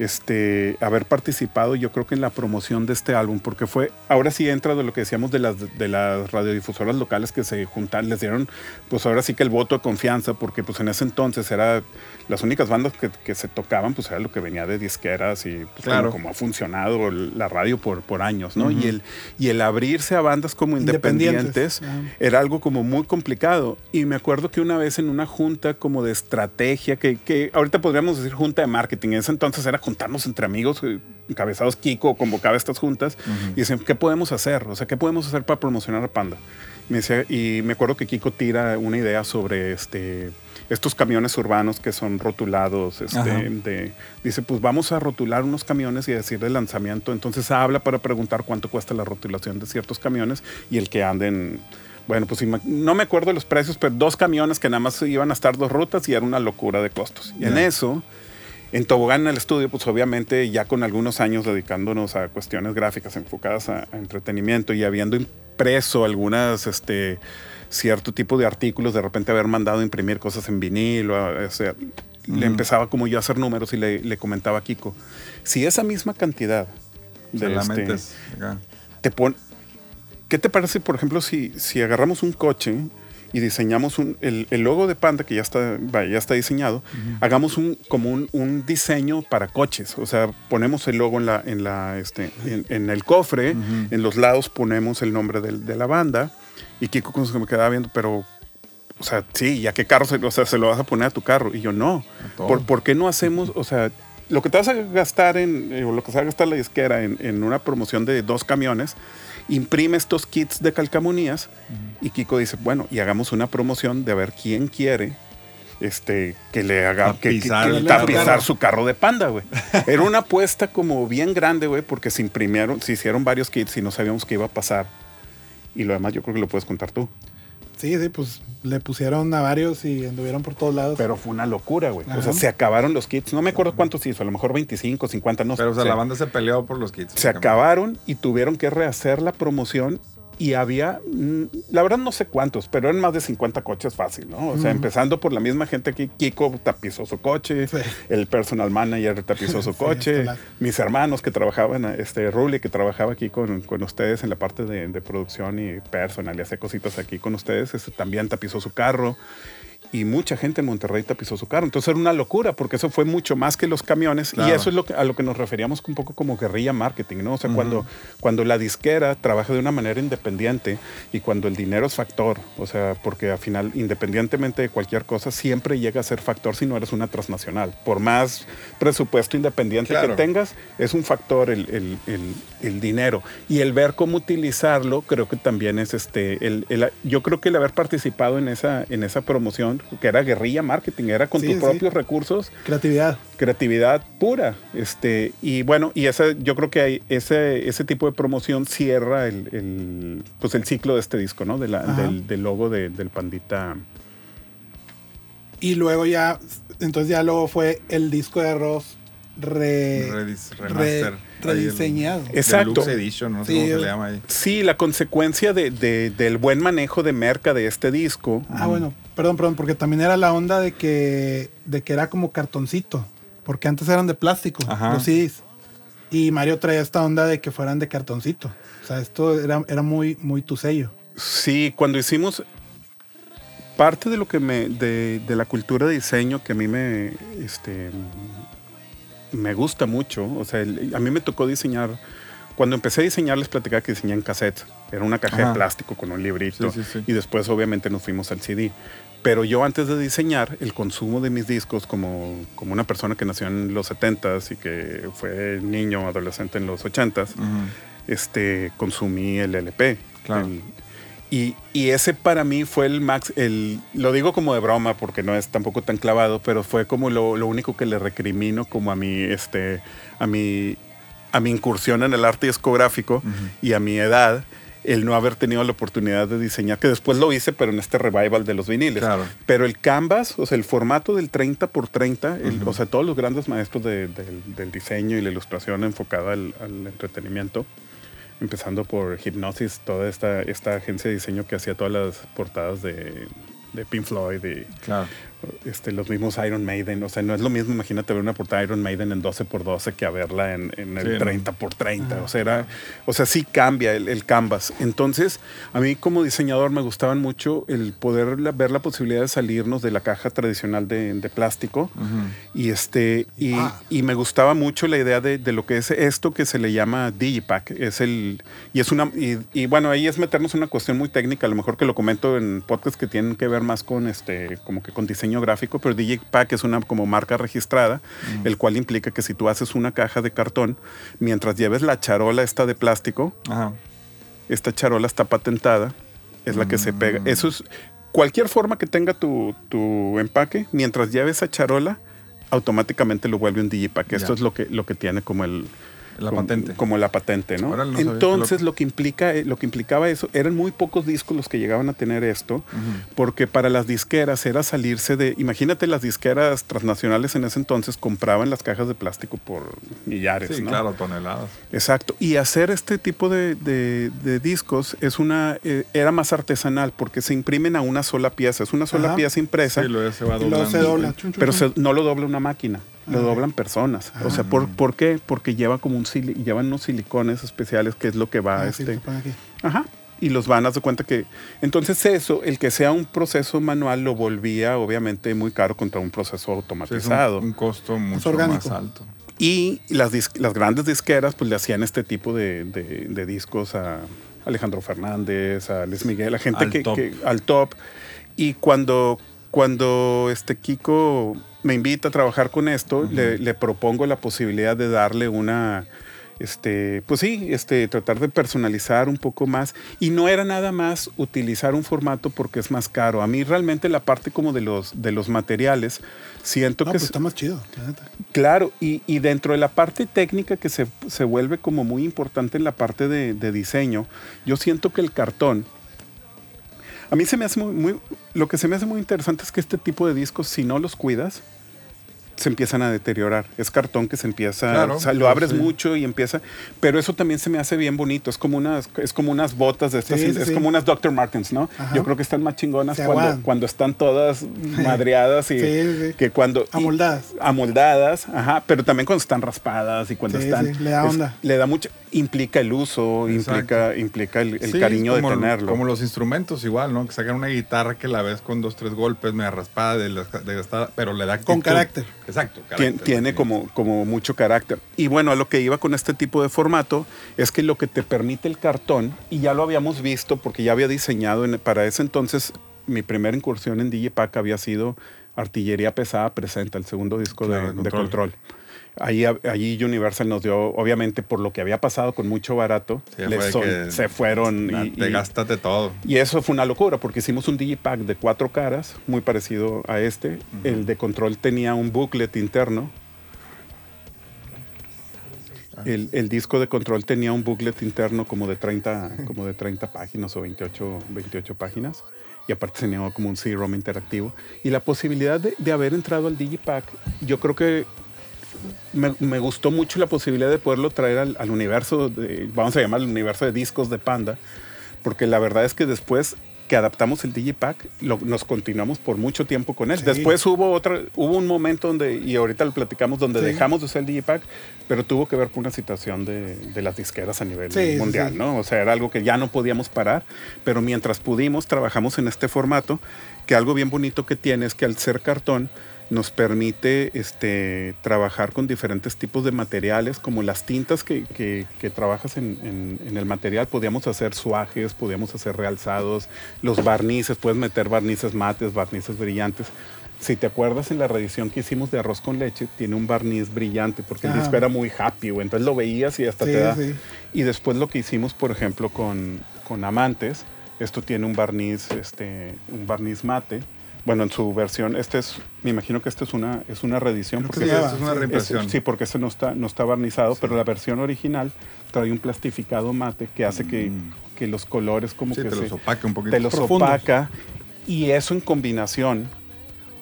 este, haber participado, yo creo que en la promoción de este álbum, porque fue, ahora sí entra de lo que decíamos de las, de las radiodifusoras locales que se juntaron, les dieron, pues ahora sí que el voto de confianza, porque pues en ese entonces era las únicas bandas que, que se tocaban, pues era lo que venía de disqueras y pues, Claro. como, como ha funcionado la radio por, por años, ¿no? y, el, y el abrirse a bandas como Independientes. independientes Ajá. era algo como muy complicado. Y me acuerdo que una vez en una junta como de estrategia, que, que ahorita podríamos decir junta de marketing, en ese entonces era juntarnos entre amigos, eh, encabezados Kiko convocaba estas juntas y decían, ¿qué podemos hacer? O sea, ¿qué podemos hacer para promocionar a Panda? Me decía- y me acuerdo que Kiko tira una idea sobre este, estos camiones urbanos que son rotulados. Este, de- dice, pues vamos a rotular unos camiones y decir el lanzamiento. Entonces habla para preguntar cuánto cuesta la rotulación de ciertos camiones y el que anden. Bueno, pues no me acuerdo de los precios, pero dos camiones que nada más iban a estar dos rutas y era una locura de costos. Y en eso, en Tobogán, en el estudio, pues obviamente ya con algunos años dedicándonos a cuestiones gráficas enfocadas a, a entretenimiento y habiendo impreso algunas, este, cierto tipo de artículos, de repente haber mandado imprimir cosas en vinilo, o sea, le empezaba como yo a hacer números y le, le comentaba a Kiko, si esa misma cantidad de la este, te pon- ¿Qué te parece, por ejemplo, si, si agarramos un coche y diseñamos un, el, el logo de Panda, que ya está, ya está diseñado, hagamos un, como un, un diseño para coches? O sea, ponemos el logo en, la, en, la, este, en, en el cofre, en los lados ponemos el nombre de la banda, y Kiko como se me quedaba viendo, pero... O sea, sí, ¿ya qué carro se, o sea, se lo vas a poner a tu carro? Y yo, no. ¿Por, por qué no hacemos, o sea, lo que te vas a gastar en, eh, o lo que se va a gastar la disquera en, en una promoción de dos camiones, imprime estos kits de calcamonías y Kiko dice, bueno, y hagamos una promoción de a ver quién quiere este, que le haga que- que- Tapizar que el tapizar carro. su carro de panda, güey. Era una apuesta como bien grande, güey, porque se imprimieron, se hicieron varios kits y no sabíamos qué iba a pasar. Y lo demás yo creo que lo puedes contar tú. Sí, sí, pues le pusieron a varios y anduvieron por todos lados. Pero fue una locura, güey. O sea, se acabaron los kits. No me acuerdo cuántos hizo, a lo mejor 25, 50, no sé. Pero, o sea, Se- la banda se peleó por los kits. se acabaron y tuvieron que rehacer la promoción y había, mm, la verdad no sé cuántos, pero eran más de 50 coches fácil, ¿no? O sea, empezando por la misma gente que Kiko tapizó su coche, Sí. el personal manager tapizó su coche, mis hermanos que trabajaban, este Ruli que trabajaba aquí con, con ustedes en la parte de, de producción y personal y hacía cositas aquí con ustedes, este, también tapizó su carro. Y mucha gente en Monterrey tapizó su carro. Entonces era una locura, porque eso fue mucho más que los camiones. Y Claro. eso es lo que, a lo que nos referíamos un poco como guerrilla marketing, ¿no? O sea, cuando, cuando la disquera trabaja de una manera independiente y cuando el dinero es factor, o sea, porque al final, independientemente de cualquier cosa, siempre llega a ser factor si no eres una transnacional. Por más presupuesto independiente Claro. que tengas, es un factor el, el- el- el dinero. Y el ver cómo utilizarlo, creo que también es este. El, el- yo creo que el haber participado en esa, en esa promoción, que era guerrilla marketing, era con Sí, tus sí. propios recursos Creatividad. creatividad pura. Este, y bueno, y ese, yo creo que hay ese, ese tipo de promoción cierra el, el, pues el ciclo de este disco, ¿no? De la- Ajá. del, del logo de- del pandita. Y luego ya, entonces ya luego fue el disco de Ross re, Redis- re- remaster. Rediseñado. El Exacto. Deluxe Edition, no sé Sí, cómo se el- le llama ahí. Sí, la consecuencia de- de- del buen manejo de merca de este disco. Ah, bueno, perdón, perdón, porque también era la onda de que, de que era como cartoncito, porque antes eran de plástico, Ajá. los CDs. Y Mario traía esta onda de que fueran de cartoncito. O sea, esto era, era muy, muy tu sello. Sí, cuando hicimos parte de lo que me de, de la cultura de diseño que a mí me este me gusta mucho, o sea, el- a mí me tocó diseñar cuando empecé a diseñar les platicaba que diseñé en cassette, era una caja Ajá. de plástico con un librito Sí, sí, sí. y después obviamente nos fuimos al CD. Pero yo antes de diseñar, el consumo de mis discos como, como una persona que nació en los 70s y que fue niño, adolescente en los 80s, Ujú. este, consumí el LP. Claro. El- y, y ese para mí fue el max, el, lo digo como de broma porque no es tampoco tan clavado, pero fue como lo, lo único que le recrimino como a mi, este, a mi, a mi incursión en el arte discográfico y a mi edad, el no haber tenido la oportunidad de diseñar, que después lo hice, pero en este revival de los viniles. Claro. Pero el canvas, o sea, el formato del 30 por 30, el- o sea, todos los grandes maestros de- del, del diseño y la ilustración enfocada al, al entretenimiento, empezando por Hypnosis, toda esta, esta agencia de diseño que hacía todas las portadas de, de Pink Floyd y Claro. Este, los mismos Iron Maiden. O sea, no es lo mismo, imagínate ver una portada de Iron Maiden en 12x12 que a verla en, en el Sí, ¿no? 30x30. O sea, era, o sea, sí cambia el, el canvas. Entonces, a mí como diseñador me gustaban mucho el poder la- ver la posibilidad de salirnos de la caja tradicional de, de plástico. Y este, y, Ah. y me gustaba mucho la idea de, de lo que es esto que se le llama Digipack. Es el, y es una, y, y bueno, ahí es meternos en una cuestión muy técnica, a lo mejor que lo comento en podcasts que tienen que ver más con este, como que con diseño gráfico, pero Digipack es una como marca registrada, el cual implica que si tú haces una caja de cartón, mientras lleves la charola esta de plástico, Ajá. esta charola está patentada, es la que se pega. Eso es cualquier forma que tenga tu, tu empaque, mientras lleve esa charola, automáticamente lo vuelve un digipack. Esto es lo que, lo que tiene como el La como, patente. como la patente, ¿no? Entonces lo que implica, eh, lo que implicaba eso, eran muy pocos discos los que llegaban a tener esto, porque para las disqueras era salirse de, imagínate las disqueras transnacionales en ese entonces compraban las cajas de plástico por millares, Sí, ¿no? claro, toneladas. Exacto. Y hacer este tipo de, de- de discos es una eh, era más artesanal porque se imprimen a una sola pieza. Es una sola Ajá. pieza impresa, Sí, luego se va doblando. se dobla. pero se- no lo dobla una máquina, lo Ah, doblan personas. O sea, ¿por, por qué? Porque lleva como un llevan unos silicones especiales que es lo que va Ah, este. aquí. Ajá. Y los van a dar cuenta que. Entonces, eso, el que sea un proceso manual, lo volvía obviamente muy caro contra un proceso Sí, es un, automatizado. un costo mucho más alto. Y las, dis- las grandes disqueras pues le hacían este tipo de, de- de discos a Alejandro Fernández, a Luis Miguel, a gente Al que, top. que- al top. Y cuando, cuando este Kiko me invita a trabajar con esto, le, le propongo la posibilidad de darle una, este, pues sí, este, tratar de personalizar un poco más. Y no era nada más utilizar un formato porque es más caro. A mí realmente la parte como de los, de los materiales, siento No, que pues es- está más chido. Claro, y, y dentro de la parte técnica que se, se vuelve como muy importante en la parte de, de diseño, yo siento que el cartón, a mí se me hace muy, muy- lo que se me hace muy interesante es que este tipo de discos, si no los cuidas, se empiezan a deteriorar. Es cartón que se empieza, Claro, o sea, lo abres sí. mucho y empieza, pero eso también se me hace bien bonito. Es como unas, es como unas botas de estas, Sí, es sí. como unas Dr. Martens, ¿no? Ajá. Yo creo que están más chingonas cuando, cuando están todas madreadas y Sí, sí. que cuando y- Amoldadas. amoldadas, ajá, pero también cuando están raspadas y cuando están sí, le da es- onda. le da mucho implica el uso, Exacto. implica implica el, cariño de tenerlo. Como los instrumentos igual, ¿no? Que sacan una guitarra que la ves con dos, tres golpes, media raspada, de desgastada, pero le da Con carácter. Exacto. Tiene sí. como, como mucho carácter. Y bueno, a lo que iba con este tipo de formato es que lo que te permite el cartón, y ya lo habíamos visto porque ya había diseñado en- para ese entonces, mi primera incursión en Digipack había sido Artillería Pesada Presenta, el segundo disco de- Claro, de, de control. Control. Ahí, ahí Universal nos dio, obviamente por lo que había pasado con mucho barato, Sí, son- se fueron Na- y, te y- gástate todo. y eso fue una locura porque hicimos un digipack de cuatro caras, muy parecido a este. El de control tenía un booklet interno. El, el disco de control tenía un booklet interno como de 30, como de 30 páginas o 28, 28 páginas. Y aparte tenía como un CD-ROM interactivo. Y la posibilidad de, de haber entrado al Digipack, yo creo que me, me gustó mucho la posibilidad de poderlo traer al, al universo, de, vamos a llamarlo el universo de discos de Panda, porque la verdad es que después que adaptamos el Digipack, lo- nos continuamos por mucho tiempo con él. Sí. Después hubo otra, hubo un momento donde, y ahorita lo platicamos, donde Sí. dejamos de usar el Digipack, pero tuvo que ver con una situación de, de las disqueras a nivel Sí, mundial. ¿no? O sea, era algo que ya no podíamos parar, pero mientras pudimos, trabajamos en este formato, que algo bien bonito que tiene es que al ser cartón, nos permite este, trabajar con diferentes tipos de materiales, como las tintas que, que- que trabajas en, en- en el material. Podíamos hacer suajes, podíamos hacer realzados, los barnices, puedes meter barnices mates, barnices brillantes. Si te acuerdas en la reedición que hicimos de arroz con leche, tiene un barniz brillante, porque el disco era muy happy, güey. entonces lo veías y hasta Sí, te da. sí. Y después lo que hicimos, por ejemplo, con, con Amantes, esto tiene un barniz, este, un barniz mate. Bueno, en su versión, este es, me imagino que esta es una, es una reedición. Creo que porque Sí, es- una reimpresión. es- sí, porque este no está, no está barnizado, pero la versión original trae un plastificado mate que hace que, que los colores como Mm. Sí, que te se- los opaca un poquito. te los Profundos. opaca. Y eso en combinación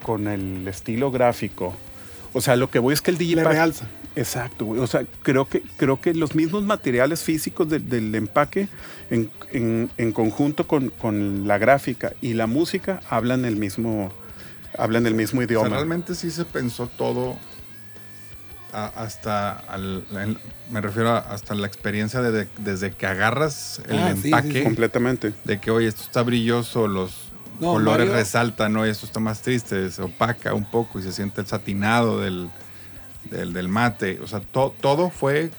con el estilo gráfico. O sea, lo que voy es que el Le Digipack... realza. Exacto, güey. O sea, creo que, creo que los mismos materiales físicos de- del empaque en, en- en conjunto con, con la gráfica y la música hablan el mismo, hablan el mismo O sea, idioma. realmente sí se pensó todo a- hasta, al- el- me refiero a- hasta la experiencia de, de- desde que agarras el Ah, sí, empaque, sí. Completamente. de que, oye, esto está brilloso, los No, colores Mario- resaltan, ¿no? Y esto está más triste, se opaca un poco y se siente el satinado del, del, del mate. O sea, to- todo fue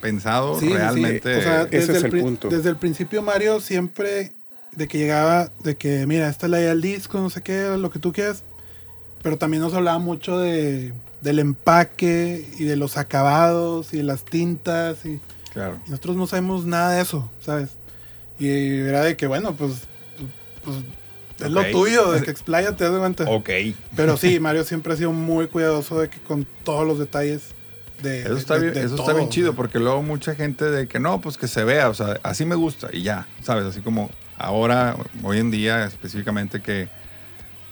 pensado Sí, sí, sí. realmente. O sea, Ese desde, es el punto. desde el principio Mario siempre de que llegaba, de que mira, esta es la idea del disco, no sé qué, lo que tú quieras. Pero también nos hablaba mucho de, del empaque y de los acabados y de las tintas. Y, claro. y nosotros no sabemos nada de eso, ¿sabes? Y era de que, bueno, pues, pues es lo tuyo, de que expláyate, te das cuenta. Ok. Pero sí, Mario siempre ha sido muy cuidadoso de que con todos los detalles de. Eso de- está, de- bien, de eso está bien chido, güey. porque luego mucha gente de que no, pues que se vea, o sea, así me gusta y ya, ¿sabes? Así como ahora, hoy en día específicamente que,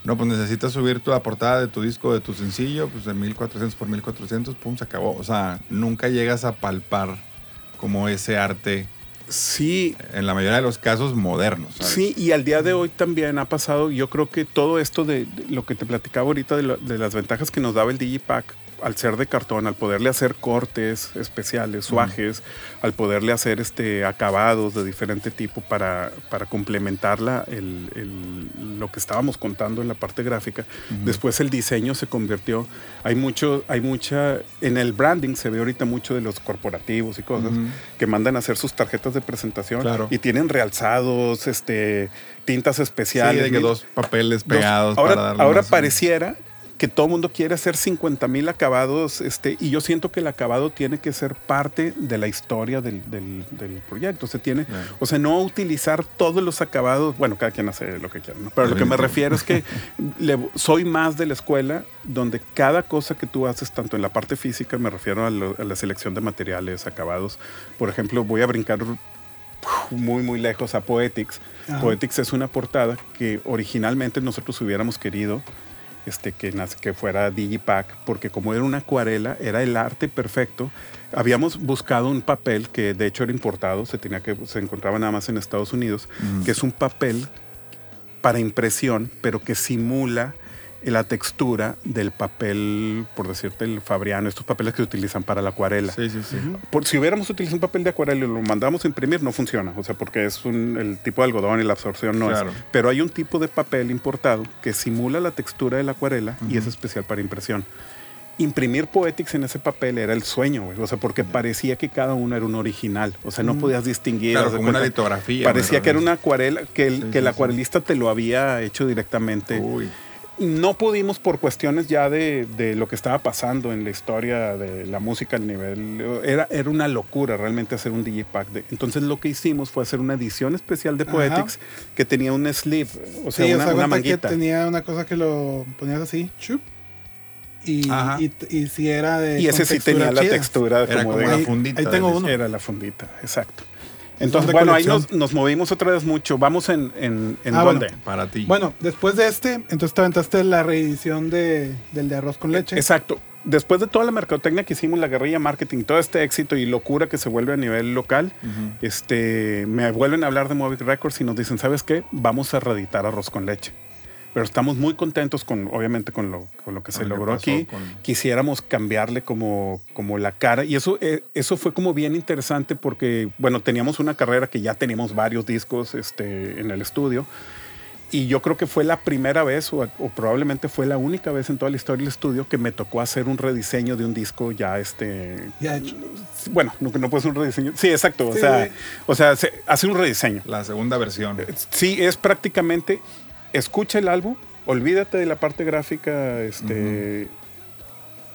no, pues necesitas subir tu, la portada de tu disco, de tu sencillo, pues de 1400 por 1400, pum, se acabó. O sea, nunca llegas a palpar como ese arte Sí, en la mayoría de los casos modernos, ¿sabes? Sí, y al día de hoy también ha pasado, yo creo que todo esto de, de lo que te platicaba ahorita de, lo- de las ventajas que nos daba el Digipack al ser de cartón, al poderle hacer cortes especiales, suajes, al poderle hacer este acabados de diferente tipo para, para complementar la- el- el- lo que estábamos contando en la parte gráfica. Después el diseño se convirtió, hay mucho, hay mucha, en el branding se ve ahorita mucho de los corporativos y cosas que mandan a hacer sus tarjetas de presentación Claro. y tienen realzados, este, tintas Sí, especiales. de que dos papeles dos- pegados ahora para darle ahora pareciera que todo el mundo quiere hacer 50 mil acabados, este, y yo siento que el acabado tiene que ser parte de la historia del, del- del proyecto. Se tiene, Claro. o sea, no utilizar todos los acabados. Bueno, cada quien hace lo que quiera, ¿no? pero lo que me refiero es que le- soy más de la escuela donde cada cosa que tú haces, tanto en la parte física, me refiero a, lo- a la selección de materiales, acabados. Por ejemplo, voy a brincar muy, muy lejos a Poetics. Ajá. Poetics es una portada que originalmente nosotros hubiéramos querido este, que, fuera Digipack, porque como era una acuarela, era el arte perfecto. Habíamos buscado un papel que de hecho era importado, se, tenía que, se encontraba nada más en Estados Unidos, Mm. que es un papel para impresión, pero que simula la textura del papel, por decirte, el fabriano, estos papeles que se utilizan para la acuarela. Sí, sí, sí. Por, si hubiéramos utilizado un papel de acuarela y lo mandamos a imprimir, no funciona. O sea, porque es un, el tipo de algodón y la absorción no Claro. es. Pero hay un tipo de papel importado que simula la textura de la acuarela y es especial para impresión. Imprimir Poetics en ese papel era el sueño, güey. O sea, porque parecía que cada uno era un original. O sea, no podías distinguir. Claro, como una litografía. Parecía que era una acuarela, que el, Sí, que el acuarelista te lo había hecho directamente Uy, no pudimos por cuestiones ya de, de lo que estaba pasando en la historia de la música al nivel. Era, era una locura realmente hacer un Digipack. De, entonces lo que hicimos fue hacer una edición especial de Ajá. Poetics que tenía un sleeve, o sea, sí, una, o sea, una que tenía una cosa que lo ponías así, chup, y, y, y si era de. Y ese sí tenía la textura Era como, como de... la fundita. ahí tengo uno. Era la fundita, exacto. Entonces, bueno, ahí nos, nos movimos otra vez mucho. Vamos en, en, en Ah, dónde. bueno. Para ti. Bueno, después de este, entonces te aventaste la reedición de, del de arroz con leche. Exacto. Después de toda la mercadotecnia que hicimos, la guerrilla marketing, todo este éxito y locura que se vuelve a nivel local, este, me vuelven a hablar de Movic Records y nos dicen, ¿sabes qué? Vamos a reeditar arroz con leche. Pero estamos muy contentos con, obviamente, con lo, con lo que se logró aquí. con- Quisiéramos cambiarle como, como la cara. Y eso, eh, eso fue como bien interesante porque, bueno, teníamos una carrera que ya teníamos varios discos este, en el estudio. Y yo creo que fue la primera vez, o, o probablemente fue la única vez en toda la historia del estudio, que me tocó hacer un rediseño de un disco ya este. Ya hecho. Bueno, no, no puede ser un rediseño. Sí, exacto. O Sí. sea, o sea se hace un rediseño. La segunda versión. Sí, es prácticamente escucha el álbum, olvídate de la parte gráfica, este.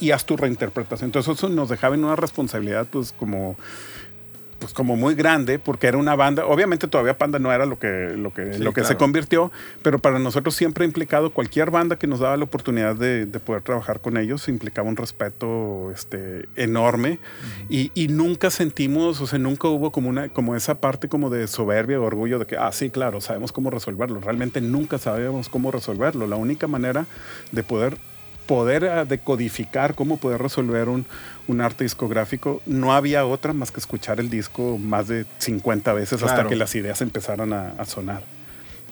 Y haz tu reinterpretación. Entonces eso nos dejaba en una responsabilidad, pues, como. Pues como muy grande, porque era una banda. Obviamente todavía Panda no era lo que, lo que, Sí, lo que se claro. convirtió, pero para nosotros siempre ha implicado cualquier banda que nos daba la oportunidad de, de poder trabajar con ellos, implicaba un respeto este, enorme. y, y nunca sentimos, o sea, nunca hubo como, una, como esa parte como de soberbia o orgullo de que, ah, sí, claro, sabemos cómo resolverlo. Realmente nunca sabíamos cómo resolverlo. La única manera de poder poder ah, decodificar cómo poder resolver un, un arte discográfico, no había otra más que escuchar el disco más de 50 veces hasta que las ideas empezaron a, a sonar.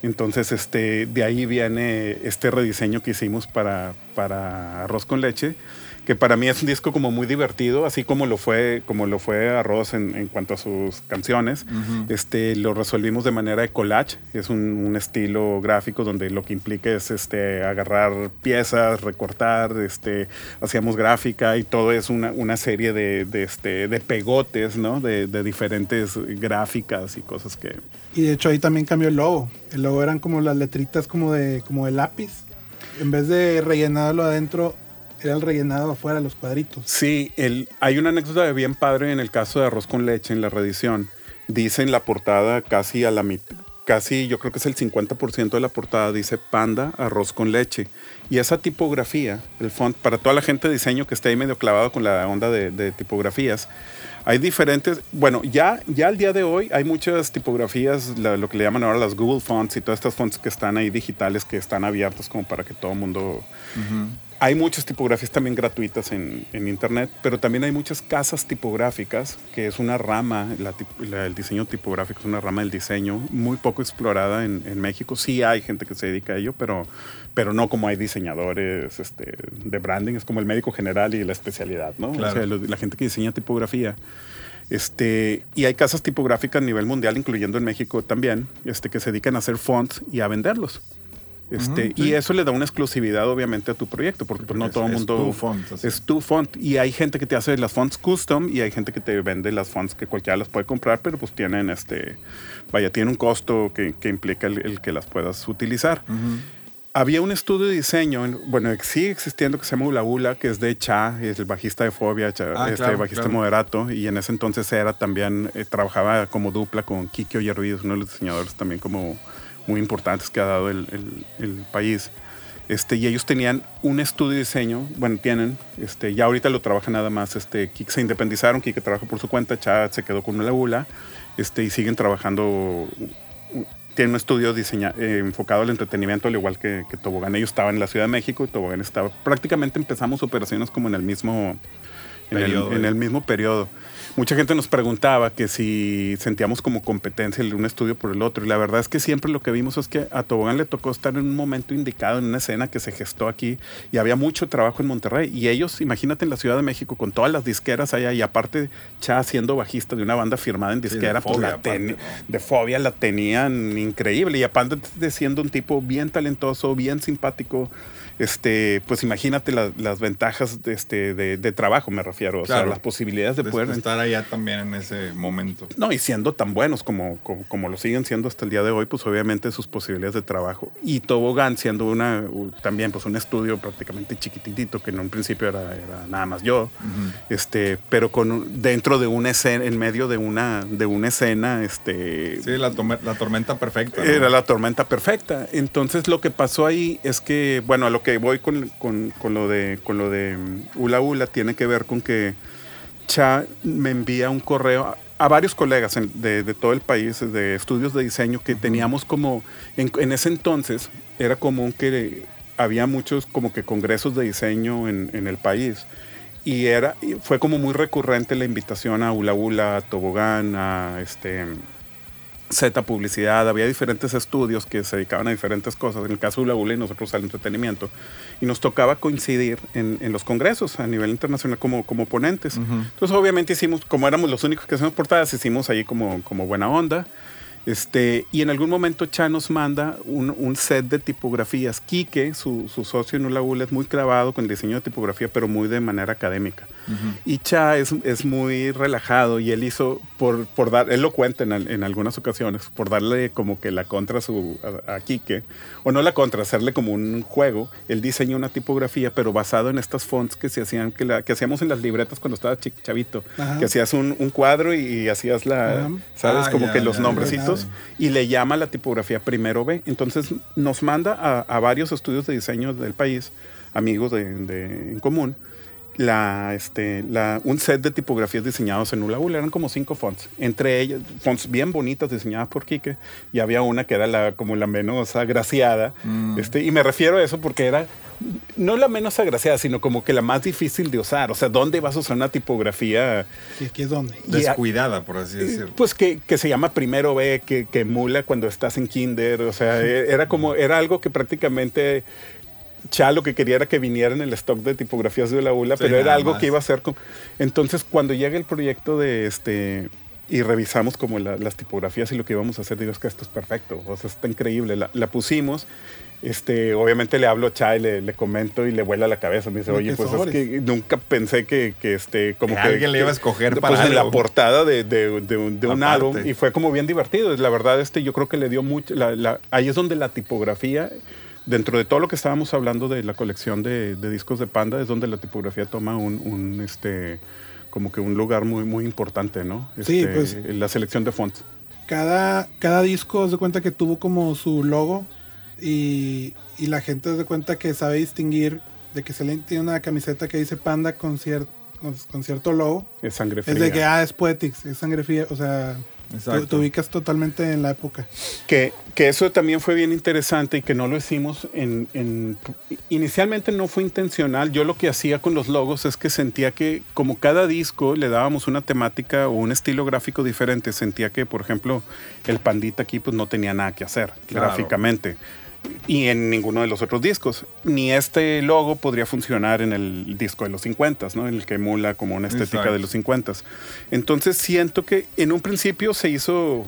Entonces, este, de ahí viene este rediseño que hicimos para, para Arroz con Leche, que para mí es un disco como muy divertido, así como lo fue, como lo fue Arroz en, en cuanto a sus canciones. este, lo resolvimos de manera de collage, es un, un estilo gráfico donde lo que implica es este, agarrar piezas, recortar, este, hacíamos gráfica y todo es una, una serie de, de, este, de pegotes, ¿no? De, de diferentes gráficas y cosas que, Y de hecho ahí también cambió el logo. El logo eran como las letritas como de, como de lápiz. En vez de rellenarlo adentro, era el rellenado afuera, los cuadritos. Sí, el, hay una anécdota de bien padre en el caso de Arroz con Leche en la reedición. Dice en la portada casi a la mitad, casi yo creo que es el 50% de la portada, dice Panda Arroz con Leche. Y esa tipografía, el font, para toda la gente de diseño que esté ahí medio clavado con la onda de, de tipografías, hay diferentes, bueno, ya, ya al día de hoy hay muchas tipografías, la- lo que le llaman ahora las Google Fonts y todas estas fonts que están ahí digitales, que están abiertas como para que todo el mundo hay muchas tipografías también gratuitas en, en internet, pero también hay muchas casas tipográficas, que es una rama, la la- el diseño tipográfico es una rama del diseño muy poco explorada en, en México. Sí hay gente que se dedica a ello, pero, pero no como hay diseñadores este, de branding, es como el médico general y la especialidad, ¿no? Claro. O sea, lo- la gente que diseña tipografía. Este, y hay casas tipográficas a nivel mundial, incluyendo en México también, este, que se dedican a hacer fonts y a venderlos. Este, sí. Y eso le da una exclusividad, obviamente, a tu proyecto, porque pues, no es- todo el es mundo. tu font, así. Es tu font. Y hay gente que te hace las fonts custom y hay gente que te vende las fonts que cualquiera las puede comprar, pero pues tienen este. Vaya, tiene un costo que, que implica el, el que las puedas utilizar. Había un estudio de diseño, en- bueno, sigue existiendo que se llama Ula Ula, que es de Cha, es el bajista de Fobia, Cha- Ah, este claro, bajista claro. moderato, y en ese entonces era también, eh, trabajaba como dupla con Kiki Oyervides, uno de los diseñadores también como muy importantes que ha dado el, el- el país. Este, y ellos tenían un estudio de diseño, bueno, tienen, este, ya ahorita lo trabaja nada más, este, Kik se independizaron, Kike trabaja por su cuenta, Cha se quedó con Ula Ula, este, y siguen trabajando tiene un estudio diseña- eh, enfocado al entretenimiento, al igual que, que Tobogán. Ellos estaban en la Ciudad de México y Tobogán estaba. Prácticamente empezamos operaciones como en el mismo en el, Periodo, en eh. el mismo periodo. Mucha gente nos preguntaba que si sentíamos como competencia el un estudio por el otro. Y la verdad es que siempre lo que vimos es que a Tobogán le tocó estar en un momento indicado, en una escena que se gestó aquí. Y había mucho trabajo en Monterrey. Y ellos, imagínate en la Ciudad de México, con todas las disqueras allá. Y aparte, Cha siendo bajista de una banda firmada en de disquera, pues Fobia, la aparte, de fobia la tenían increíble y aparte de siendo un tipo bien talentoso, bien simpático, este, pues imagínate la- las ventajas de, este, de, de trabajo, me refiero, o sea, las posibilidades de De poder... estar allá también en ese momento. No, y siendo tan buenos como, como, como lo siguen siendo hasta el día de hoy, pues obviamente sus posibilidades de trabajo. Y Tobogán siendo una, también pues un estudio prácticamente chiquititito, que en un principio era, era nada más yo, este, pero con dentro de una escena, en medio de una, de una escena, este, Sí, la, tome- la tormenta perfecta. ¿no? era la tormenta perfecta. Entonces lo que pasó ahí es que, bueno, a lo que voy con, con- con lo de con lo de mm, Ula Ula tiene que ver con que Cha me envía un correo a, varios colegas en- de, de todo el país, de estudios de diseño, que teníamos como, en, en ese entonces era común que había muchos como que congresos de diseño en, en el país. Y era, y fue como muy recurrente la invitación a Ula Ula, a Tobogán, a este, Z Publicidad, había diferentes estudios que se dedicaban a diferentes cosas, en el caso de Ula Ula y nosotros al entretenimiento, y nos tocaba coincidir en, en los congresos a nivel internacional como, como ponentes. Entonces obviamente hicimos, como éramos los únicos que hacíamos portadas, hicimos ahí como, como buena onda. Este, y en algún momento Cha nos manda un, un set de tipografías. Quique, su, su socio en Ula Ula, es muy clavado con el diseño de tipografía, pero muy de manera académica. Y Cha es, es muy relajado y él hizo, por, por dar, él lo cuenta en, en algunas ocasiones, por darle como que la contra a, su, a, a Quique, o no la contra, hacerle como un juego, él diseñó una tipografía, pero basado en estas fonts que se hacían, que, la, que hacíamos en las libretas cuando estaba chavito, Ajá. que hacías un, un cuadro y, y hacías la. ¿sabes? Ah, como ya, que los ya, nombrecitos y le llama la tipografía primero B. Entonces nos manda a, a varios estudios de diseño del país, amigos de, de- en común, la, este, la, un set de tipografías diseñados en Ula Ula. Eran como cinco fonts. Entre ellas, fonts bien bonitas diseñadas por Quique. Y había una que era la, como la menos agraciada. Mm. Este, y me refiero a eso porque era no la menos agraciada, sino como que la más difícil de usar. O sea, ¿dónde vas a usar una tipografía? Sí, es. Y a- Descuidada, por así decirlo. Pues que, que se llama primero B, que, que emula cuando estás en kinder. O sea, e- era como, era algo que prácticamente Cha lo que quería era que viniera en el stock de tipografías de la ULA, Sí, pero era algo más. que iba a ser con... Entonces, cuando llega el proyecto de este y revisamos como la- las tipografías y lo que íbamos a hacer, digo, es que esto es perfecto, o sea, está increíble. La, la pusimos, este, obviamente le hablo a Cha y le, le comento y le vuela la cabeza. Me dice, oye, pues sobres". es que nunca pensé que, que este, como Que que... alguien le iba a escoger pues, para en la portada de, de- de un, de un álbum y fue como bien divertido. La verdad, este, yo creo que le dio mucho. la- la- ahí es donde la tipografía, dentro de todo lo que estábamos hablando de la colección de, de discos de Panda, es donde la tipografía toma un, un, este, como que un lugar muy, muy importante, ¿no? Sí, Este, pues- La selección de fonts. Cada, cada disco se cuenta que tuvo como su logo y, y la gente se cuenta que sabe distinguir de que se le tiene una camiseta que dice Panda con, cier- con, con cierto logo. Es sangre fría. Es de que, ah, es Poetics, es sangre fría, o sea, Exacto. tú- te ubicas totalmente en la época. Que, que eso también fue bien interesante y que no lo hicimos en, en- Inicialmente no fue intencional. Yo lo que hacía con los logos es que sentía que como cada disco le dábamos una temática o un estilo gráfico diferente, sentía que, por ejemplo, el pandita aquí pues no tenía nada que hacer Claro. gráficamente. Y en ninguno de los otros discos. Ni este logo podría funcionar en el disco de los 50, ¿no? En el que emula como una estética Exacto. de los 50. Entonces siento que en un principio se hizo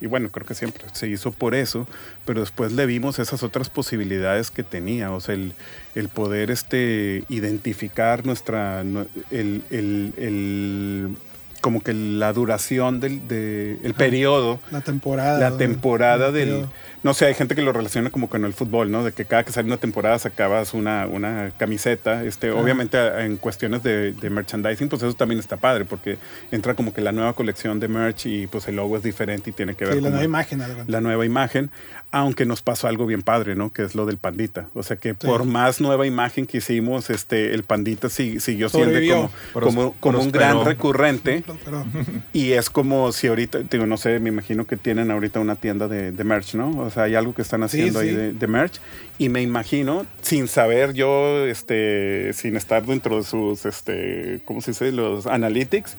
y bueno, creo que siempre se hizo por eso, pero después le vimos esas otras posibilidades que tenía, o sea, el, el poder este, identificar nuestra, nu- el, el- el- como que la duración del de, el periodo, La temporada. la temporada El del... periodo. No sé, hay gente que lo relaciona como con el fútbol, ¿no? De que cada que sale una temporada sacabas una, una camiseta. Este, Obviamente en cuestiones de, de merchandising, pues eso también está padre, porque entra como que la nueva colección de merch y pues el logo es diferente y tiene que ver Sí, la nueva imagen. algo. la nueva imagen, aunque nos pasó algo bien padre, ¿no? Que es lo del pandita. O sea que por más nueva imagen que hicimos, este, el pandita sí- siguió siendo como, como, como un gran recurrente. Pero, Y es como si ahorita, digo, no sé, me imagino que tienen ahorita una tienda de, de merch, ¿no? O sea, hay algo que están haciendo ahí sí. de, de merch. Y me imagino, sin saber yo, este, sin estar dentro de sus, este, ¿cómo se dice? Los analytics,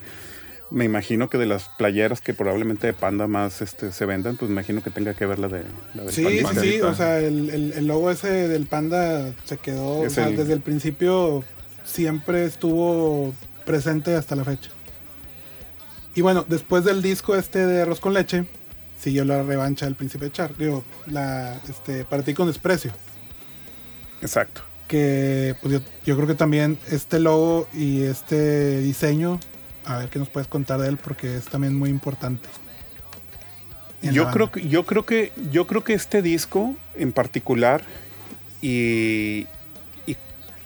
me imagino que de las playeras que probablemente de Panda más este, se vendan, pues me imagino que tenga que ver la de la del sí, sí, Pandita. sí, o sea, el, el- el logo ese del panda se quedó, o sea, el- desde el principio siempre estuvo presente hasta la fecha. Y bueno, después del disco este de Arroz con Leche, siguió la revancha del Príncipe Char, digo, la, este, para ti con desprecio. Exacto. Que pues yo, yo creo que también este logo y este diseño, a ver qué nos puedes contar de él, porque es también muy importante. Yo creo, que, yo, creo que, yo creo que este disco en particular, y, y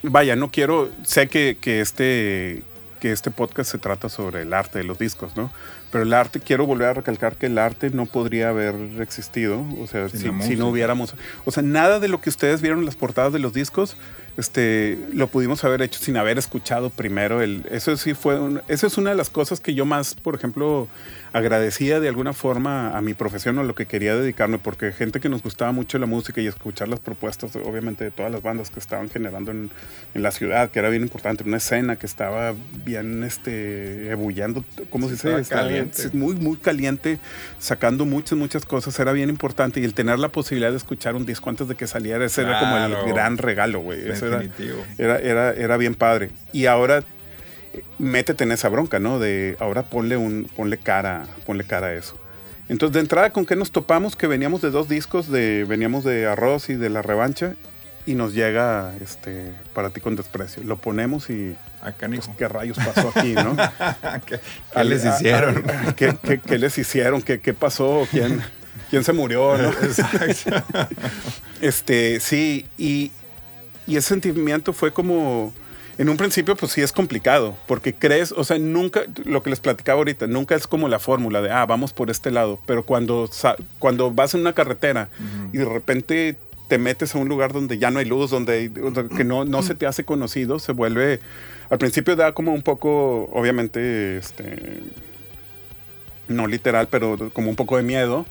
vaya, no quiero, sé que, que, este, que este podcast se trata sobre el arte de los discos, ¿no? Pero el arte, quiero volver a recalcar que el arte no podría haber existido, o sea, si, no hubiéramos, o sea, nada de lo que ustedes vieron en las portadas de los discos, este, lo pudimos haber hecho sin haber escuchado primero el, eso sí fue, un- eso es una de las cosas que yo más, por ejemplo, agradecía de alguna forma a mi profesión o a lo que quería dedicarme, porque gente que nos gustaba mucho la música y escuchar las propuestas, obviamente, de todas las bandas que estaban generando en, en la ciudad, que era bien importante, una escena que estaba bien este, ebullando, ¿cómo se dice? Estaba Estaba caliente. muy, muy caliente, sacando muchas, muchas cosas, era bien importante. Y el tener la posibilidad de escuchar un disco antes de que saliera, ese era como el gran regalo, güey. Definitivo. era, era, era bien padre. Y ahora métete en esa bronca, ¿no? De ahora ponle un, ponle cara, ponle cara a eso. Entonces, de entrada, ¿con qué nos topamos? Que veníamos de dos discos, de, veníamos de Arroz y de La Revancha, y nos llega este, para ti con desprecio. Lo ponemos y Acá, pues, hijo. qué rayos pasó aquí, ¿no? ¿Qué, qué les a- a- hicieron? a- ¿qué, qué, qué les hicieron? ¿Qué, qué pasó? ¿Quién, ¿Quién se murió? no? Exacto. Este, sí, y, y ese sentimiento fue como, en un principio pues sí es complicado, porque crees, o sea, nunca, lo que les platicaba ahorita, nunca es como la fórmula de, ah, vamos por este lado, pero cuando, cuando vas en una carretera y de repente te metes a un lugar donde ya no hay luz, donde, donde- que no, no se te hace conocido, se vuelve, al principio da como un poco, obviamente, este, no literal, pero como un poco de miedo.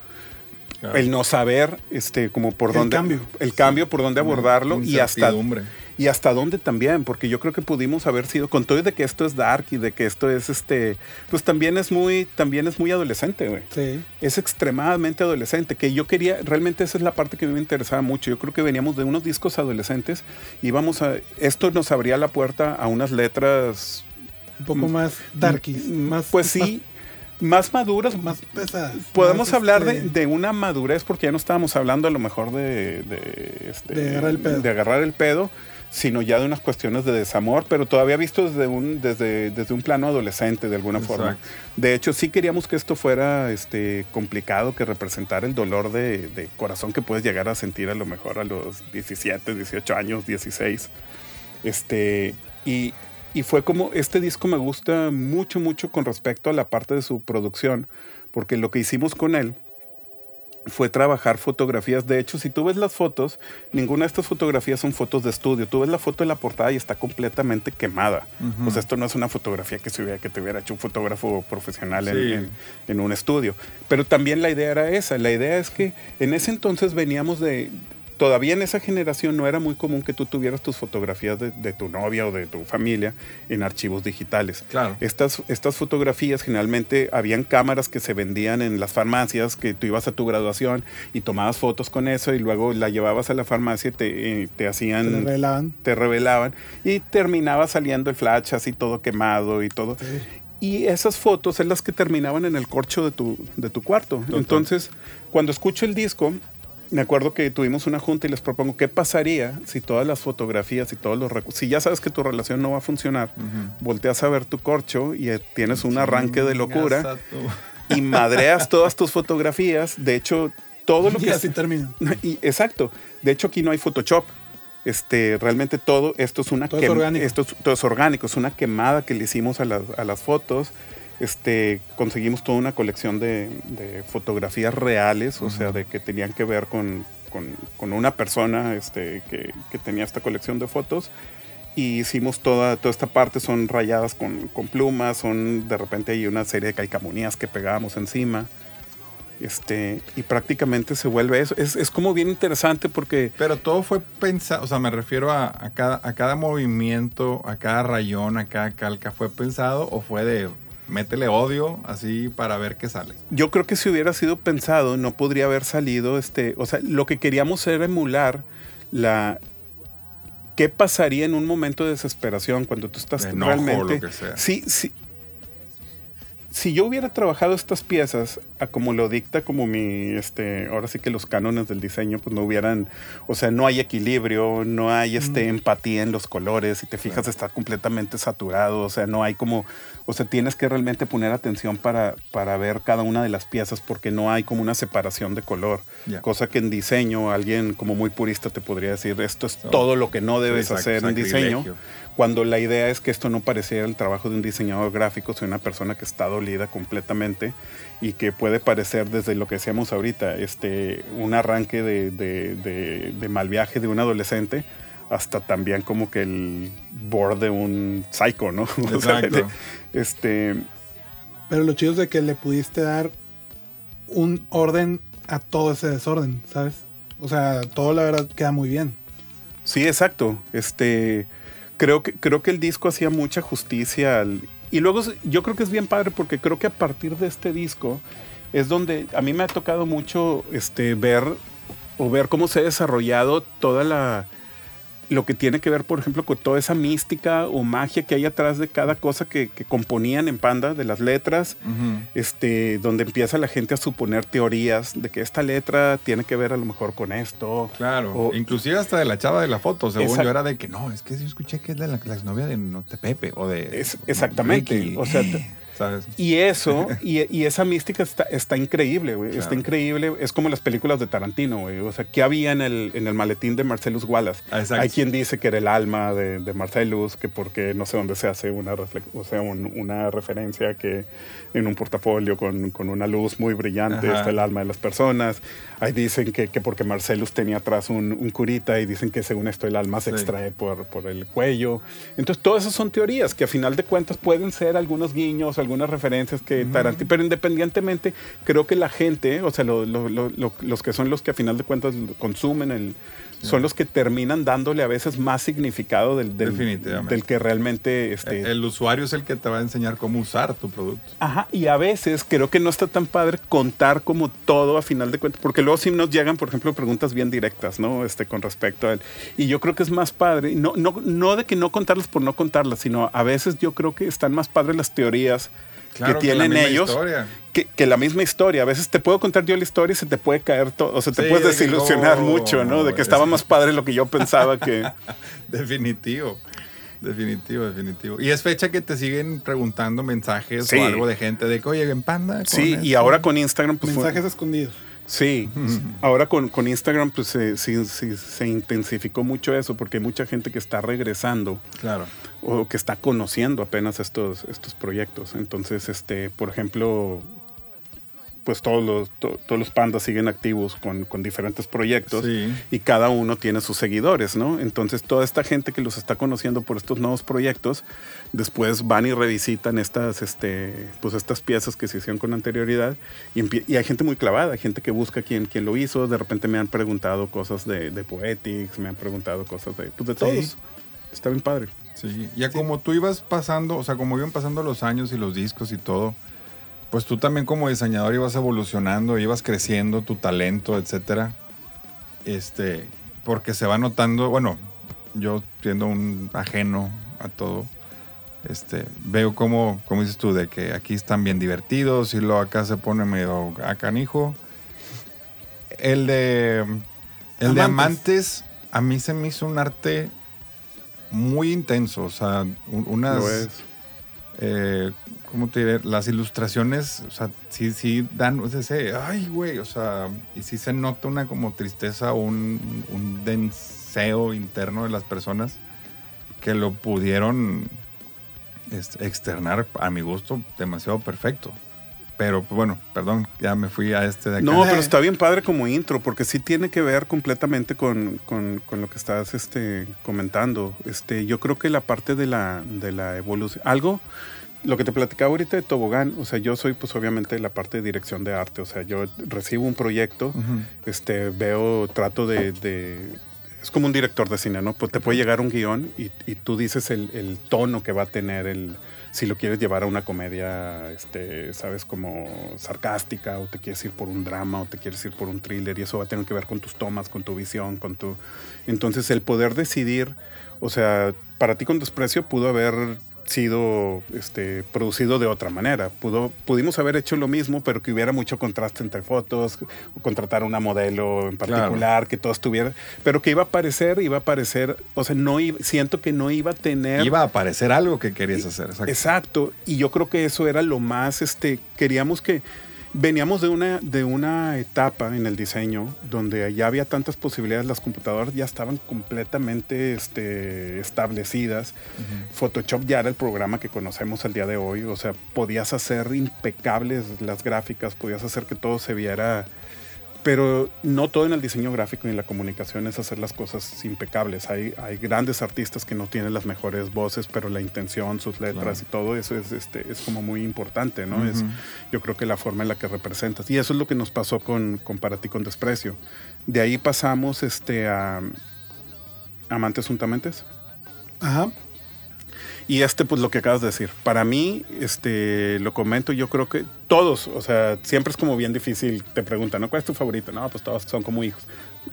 Claro. El no saber, este, como por El dónde. cambio. El cambio, por dónde abordarlo y hasta, y hasta dónde también, porque yo creo que pudimos haber sido, con todo de que esto es dark y de que esto es este, pues también es muy, también es muy adolescente, güey. Sí. Es extremadamente adolescente, que yo quería, realmente esa es la parte que a mí me interesaba mucho. Yo creo que veníamos de unos discos adolescentes y vamos a, esto nos abría la puerta a unas letras, Un poco más darkies. Más, pues sí, más maduras, Más, pesadas. Podemos más, hablar este, de, de una madurez porque ya no estábamos hablando a lo mejor de, de, este, De agarrar el pedo. de agarrar el pedo, sino ya de unas cuestiones de desamor, pero todavía visto desde un, desde, desde un plano adolescente de alguna forma. De hecho, sí queríamos que esto fuera este, complicado, que representara el dolor de, de corazón que puedes llegar a sentir a lo mejor a los 17, 18 años, 16. Este, y, y fue como, este disco me gusta mucho, mucho con respecto a la parte de su producción, porque lo que hicimos con él fue trabajar fotografías. De hecho, si tú ves las fotos, ninguna de estas fotografías son fotos de estudio. Tú ves la foto de la portada y está completamente quemada. O sea, esto no es una fotografía que, se hubiera, que te hubiera hecho un fotógrafo profesional en- en un estudio. Pero también la idea era esa. La idea es que en ese entonces veníamos de... Todavía en esa generación no era muy común que tú tuvieras tus fotografías de, de tu novia o de tu familia en archivos digitales. Claro. Estas, estas fotografías generalmente habían cámaras que se vendían en las farmacias, que tú ibas a tu graduación y tomabas fotos con eso y luego la llevabas a la farmacia y te, eh, te hacían, revelaban. te revelaban y terminaba saliendo el flash así todo quemado y todo. Y esas fotos son las que terminaban en el corcho de tu, de tu cuarto. Entonces, cuando escucho el disco, me acuerdo que tuvimos una junta y les propongo qué pasaría si todas las fotografías y todos los recursos, si ya sabes que tu relación no va a funcionar, volteas a ver tu corcho y eh, tienes un arranque de locura Exacto. y madreas todas tus fotografías. De hecho, todo lo Y que... así termina. Y- exacto. De hecho, aquí no hay Photoshop. Este, realmente todo esto es una Todo es quem- orgánico. Esto es, todo es orgánico, es una quemada que le hicimos a las, a las fotos. Este, conseguimos toda una colección de, de fotografías reales, o sea, de que tenían que ver con, con- con una persona este, que, que tenía esta colección de fotos. Y hicimos toda, toda esta parte, son rayadas con, con plumas, son de repente hay una serie de calcamonías que pegábamos encima. Este, y prácticamente se vuelve eso. Es, es como bien interesante porque Pero todo fue pensado, o sea, me refiero a, a cada, a cada movimiento, a cada rayón, a cada calca, ¿fue pensado o fue de métele odio así para ver qué sale? yo creo que si hubiera sido pensado no podría haber salido este, o sea, lo que queríamos era emular la qué pasaría en un momento de desesperación cuando tú estás De enojo realmente lo que sea. Sí, sí. Si yo hubiera trabajado estas piezas a como lo dicta como mi este ahora sí que los cánones del diseño pues no hubieran, o sea, no hay equilibrio, no hay este empatía en los colores, si te fijas está completamente saturado, o sea, no hay como o sea, tienes que realmente poner atención para, para ver cada una de las piezas porque no hay como una separación de color. Cosa que en diseño alguien como muy purista te podría decir, esto es todo lo que no debes hacer en diseño. Cuando la idea es que esto no pareciera el trabajo de un diseñador gráfico, sino una persona que está dolida completamente y que puede parecer desde lo que decíamos ahorita, este, un arranque de, de- de- de mal viaje de un adolescente hasta también como que el board de un psycho, ¿no? O sea, este, Pero lo chido es de que le pudiste dar un orden a todo ese desorden, ¿sabes? O sea, todo la verdad queda muy bien. Sí, exacto. Este, creo que creo que el disco hacía mucha justicia al- y luego yo creo que es bien padre porque creo que a partir de este disco es donde a mí me ha tocado mucho este ver o ver cómo se ha desarrollado toda la lo que tiene que ver, por ejemplo, con toda esa mística o magia que hay atrás de cada cosa que, que componían en Panda, de las letras, este, donde empieza la gente a suponer teorías de que esta letra tiene que ver a lo mejor con esto. Claro, O- inclusive hasta de la chava de la foto, según yo era de que no, es que yo escuché que es de la, la exnovia de, Pepe o de Es- exactamente, Ricky. o sea, ¿sabes? Y eso, y, y esa mística está, está increíble, güey. Está Claro. increíble. Es como las películas de Tarantino, güey. O sea, ¿qué había en el, en el maletín de Marcellus Wallace? Ah, exacto. Hay quien dice que era el alma de, de Marcellus, que porque no sé dónde se hace una, o sea, un- una referencia que en un portafolio con, con una luz muy brillante Ajá. está el alma de las personas. Ahí dicen que, que porque Marcellus tenía atrás un, un curita y dicen que según esto el alma se Sí. extrae por, por el cuello. Entonces, todas esas son teorías que a final de cuentas pueden ser algunos guiños, algunas referencias que Tarantino, pero independientemente, creo que la gente, o sea, lo- lo- lo- lo- los que son los que a final de cuentas consumen el, son los que terminan dándole a veces más significado del, del, que realmente... Este, El, el usuario es el que te va a enseñar cómo usar tu producto. Ajá, y a veces creo que no está tan padre contar como todo a final de cuentas, porque luego sí nos llegan, por ejemplo, preguntas bien directas, ¿no? Este, con respecto a él. Y yo creo que es más padre, no, no, no de que no contarlas por no contarlas, sino a veces yo creo que están más padres las teorías Claro, que que tienen misma ellos historia. Que, que la misma historia. A veces te puedo contar yo la historia y se te puede caer todo, o sea, te Sí, puedes de desilusionar no, mucho, ¿no? De que estaba es- más padre lo que yo pensaba que... Definitivo. Definitivo, definitivo. Y es fecha que te siguen preguntando mensajes Sí. o algo de gente de que, oye, en Panda. Sí, y esto". ahora con Instagram, pues fue- Mensajes escondidos. Sí, ahora con, con Instagram pues se, sí- sí- se intensificó mucho eso porque hay mucha gente que está regresando Claro. o que está conociendo apenas estos, estos proyectos. Entonces, este, por ejemplo, pues todos los, to- todos los pandas siguen activos con, con diferentes proyectos Sí. y cada uno tiene sus seguidores, ¿no? Entonces toda esta gente que los está conociendo por estos nuevos proyectos, después van y revisitan estas, este, pues estas piezas que se hicieron con anterioridad y, y hay gente muy clavada, gente que busca quién, quién lo hizo, de repente me han preguntado cosas de, de Poetics, me han preguntado cosas de, pues de todos. Está bien padre. Sí, ya como tú ibas pasando, o sea, como iban pasando los años y los discos y todo, pues tú también como diseñador ibas evolucionando, ibas creciendo tu talento, etcétera. Este, porque se va notando, bueno, yo siendo un ajeno a todo, este, veo como, como dices tú, de que aquí están bien divertidos y luego acá se pone medio a canijo. El de, el de Amantes. Amantes, a mí se me hizo un arte muy intenso, o sea, un- unas... Eh, ¿Cómo te diré? Las ilustraciones, o sea, sí, sí dan ese, ay, güey, o sea, y sí se nota una como tristeza o un, un denseo interno de las personas que lo pudieron este, externar, a mi gusto, demasiado perfecto. Pero pues, bueno, perdón, ya me fui a este de acá. No, pero está bien padre como intro, porque sí tiene que ver completamente con, con- con lo que estás este, comentando. Este, yo creo que la parte de la, de la evolución, algo, lo que te platicaba ahorita de Tobogán, o sea, yo soy pues obviamente la parte de dirección de arte, o sea, yo recibo un proyecto, este, veo, trato de, de- es como un director de cine, ¿no? Pues te puede llegar un guion y, y tú dices el, el tono que va a tener el si lo quieres llevar a una comedia, este, sabes, como sarcástica, o te quieres ir por un drama, o te quieres ir por un thriller, y eso va a tener que ver con tus tomas, con tu visión, con tu... Entonces el poder decidir, o sea, para ti con desprecio pudo haber sido este, producido de otra manera. Pudo, pudimos haber hecho lo mismo, pero que hubiera mucho contraste entre fotos, contratar una modelo en particular, que todo estuviera, pero que iba a aparecer, iba a aparecer, o sea, no iba- siento que no iba a tener... Iba a aparecer algo que querías hacer, exacto. Exacto, y yo creo que eso era lo más, este, queríamos que veníamos de una, de una etapa en el diseño donde ya había tantas posibilidades, las computadoras ya estaban completamente este, establecidas, Photoshop ya era el programa que conocemos al día de hoy, o sea, podías hacer impecables las gráficas, podías hacer que todo se viera pero no todo en el diseño gráfico y en la comunicación es hacer las cosas impecables. Hay, hay grandes artistas que no tienen las mejores voces, pero la intención, sus letras Claro. y todo eso es, este, es como muy importante, ¿no? es, yo creo que la forma en la que representas. Y eso es lo que nos pasó con, con Para ti con desprecio. De ahí pasamos este, a Amantes Juntamentes. Ajá. Y este, pues lo que acabas de decir. Para mí, este, lo comento, yo creo que todos, o sea, siempre es como bien difícil, te preguntan, ¿no? ¿Cuál es tu favorito? No, pues todos son como hijos.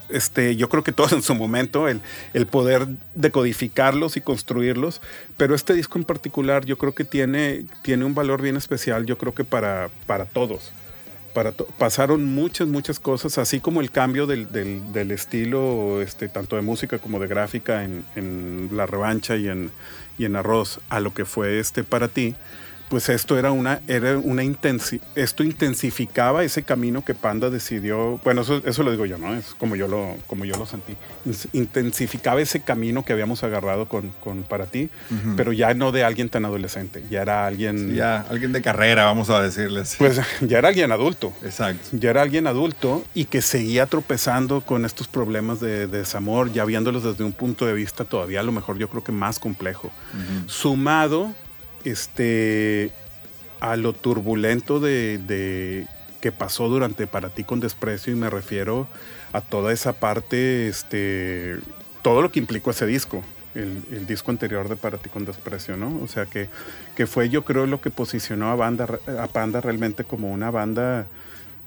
Este, yo creo que todos en su momento, el, el poder decodificarlos y construirlos, pero este disco en particular yo creo que tiene, tiene un valor bien especial, yo creo que para, para todos. Para to- pasaron muchas, muchas cosas, así como el cambio del, del- del estilo, este, tanto de música como de gráfica en, en La Revancha y en, y en Arroz, a lo que fue este para ti, pues esto era una, era una intensi esto intensificaba ese camino que Panda decidió, bueno, eso, eso lo digo yo, ¿no? Es como yo lo, como yo lo sentí. Intensificaba ese camino que habíamos agarrado con, con para ti, pero ya no de alguien tan adolescente, ya era alguien, Sí, ya, alguien de carrera, vamos a decirles. pues ya era alguien adulto Exacto. ya era alguien adulto y que seguía tropezando con estos problemas de, de desamor, ya viéndolos desde un punto de vista todavía a lo mejor yo creo que más complejo. Sumado este, a lo turbulento de, de- que pasó durante Para ti con desprecio y me refiero a toda esa parte, este, todo lo que implicó ese disco. El, el disco anterior de Para ti con desprecio, ¿no? O sea que, que fue yo creo lo que posicionó a, banda, a Panda realmente como una banda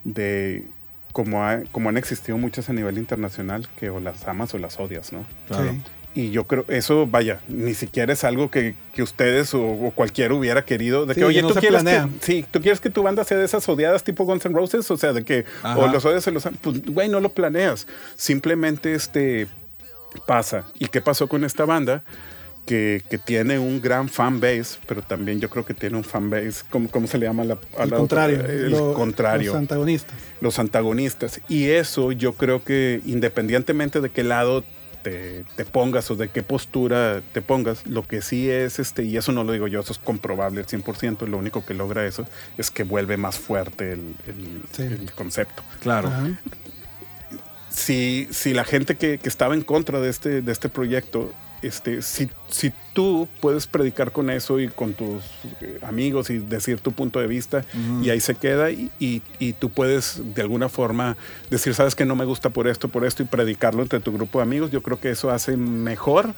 de como, ha- como han existido muchas a nivel internacional que o las amas o las odias, ¿no? Claro. Sí. Y yo creo, eso, vaya, ni siquiera es algo que, que ustedes o, o cualquiera hubiera querido. De que, Sí, oye, no tú quieres que, sí, tú quieres que tu banda sea de esas odiadas tipo Guns N' Roses, o sea, de que Ajá. o los odias o los pues, güey, no lo planeas. Simplemente este pasa. ¿Y qué pasó con esta banda? Que, que tiene un gran fan base, pero también yo creo que tiene un fan base, ¿cómo, cómo se le llama? La, a El la contrario. otra? El lo- contrario Los antagonistas. los antagonistas. Y eso yo creo que independientemente de qué lado te, te pongas o de qué postura te pongas, lo que sí es, este, y eso no lo digo yo, eso es comprobable al 100%, lo único que logra eso es que vuelve más fuerte el, el- Sí. el concepto. Claro. Ajá. Si, si la gente que, que estaba en contra de este, de este proyecto, este, si, si tú puedes predicar con eso y con tus eh, amigos y decir tu punto de vista y ahí se queda y, y- y tú puedes de alguna forma decir, sabes que no me gusta por esto, por esto y predicarlo entre tu grupo de amigos, yo creo que eso hace mejor.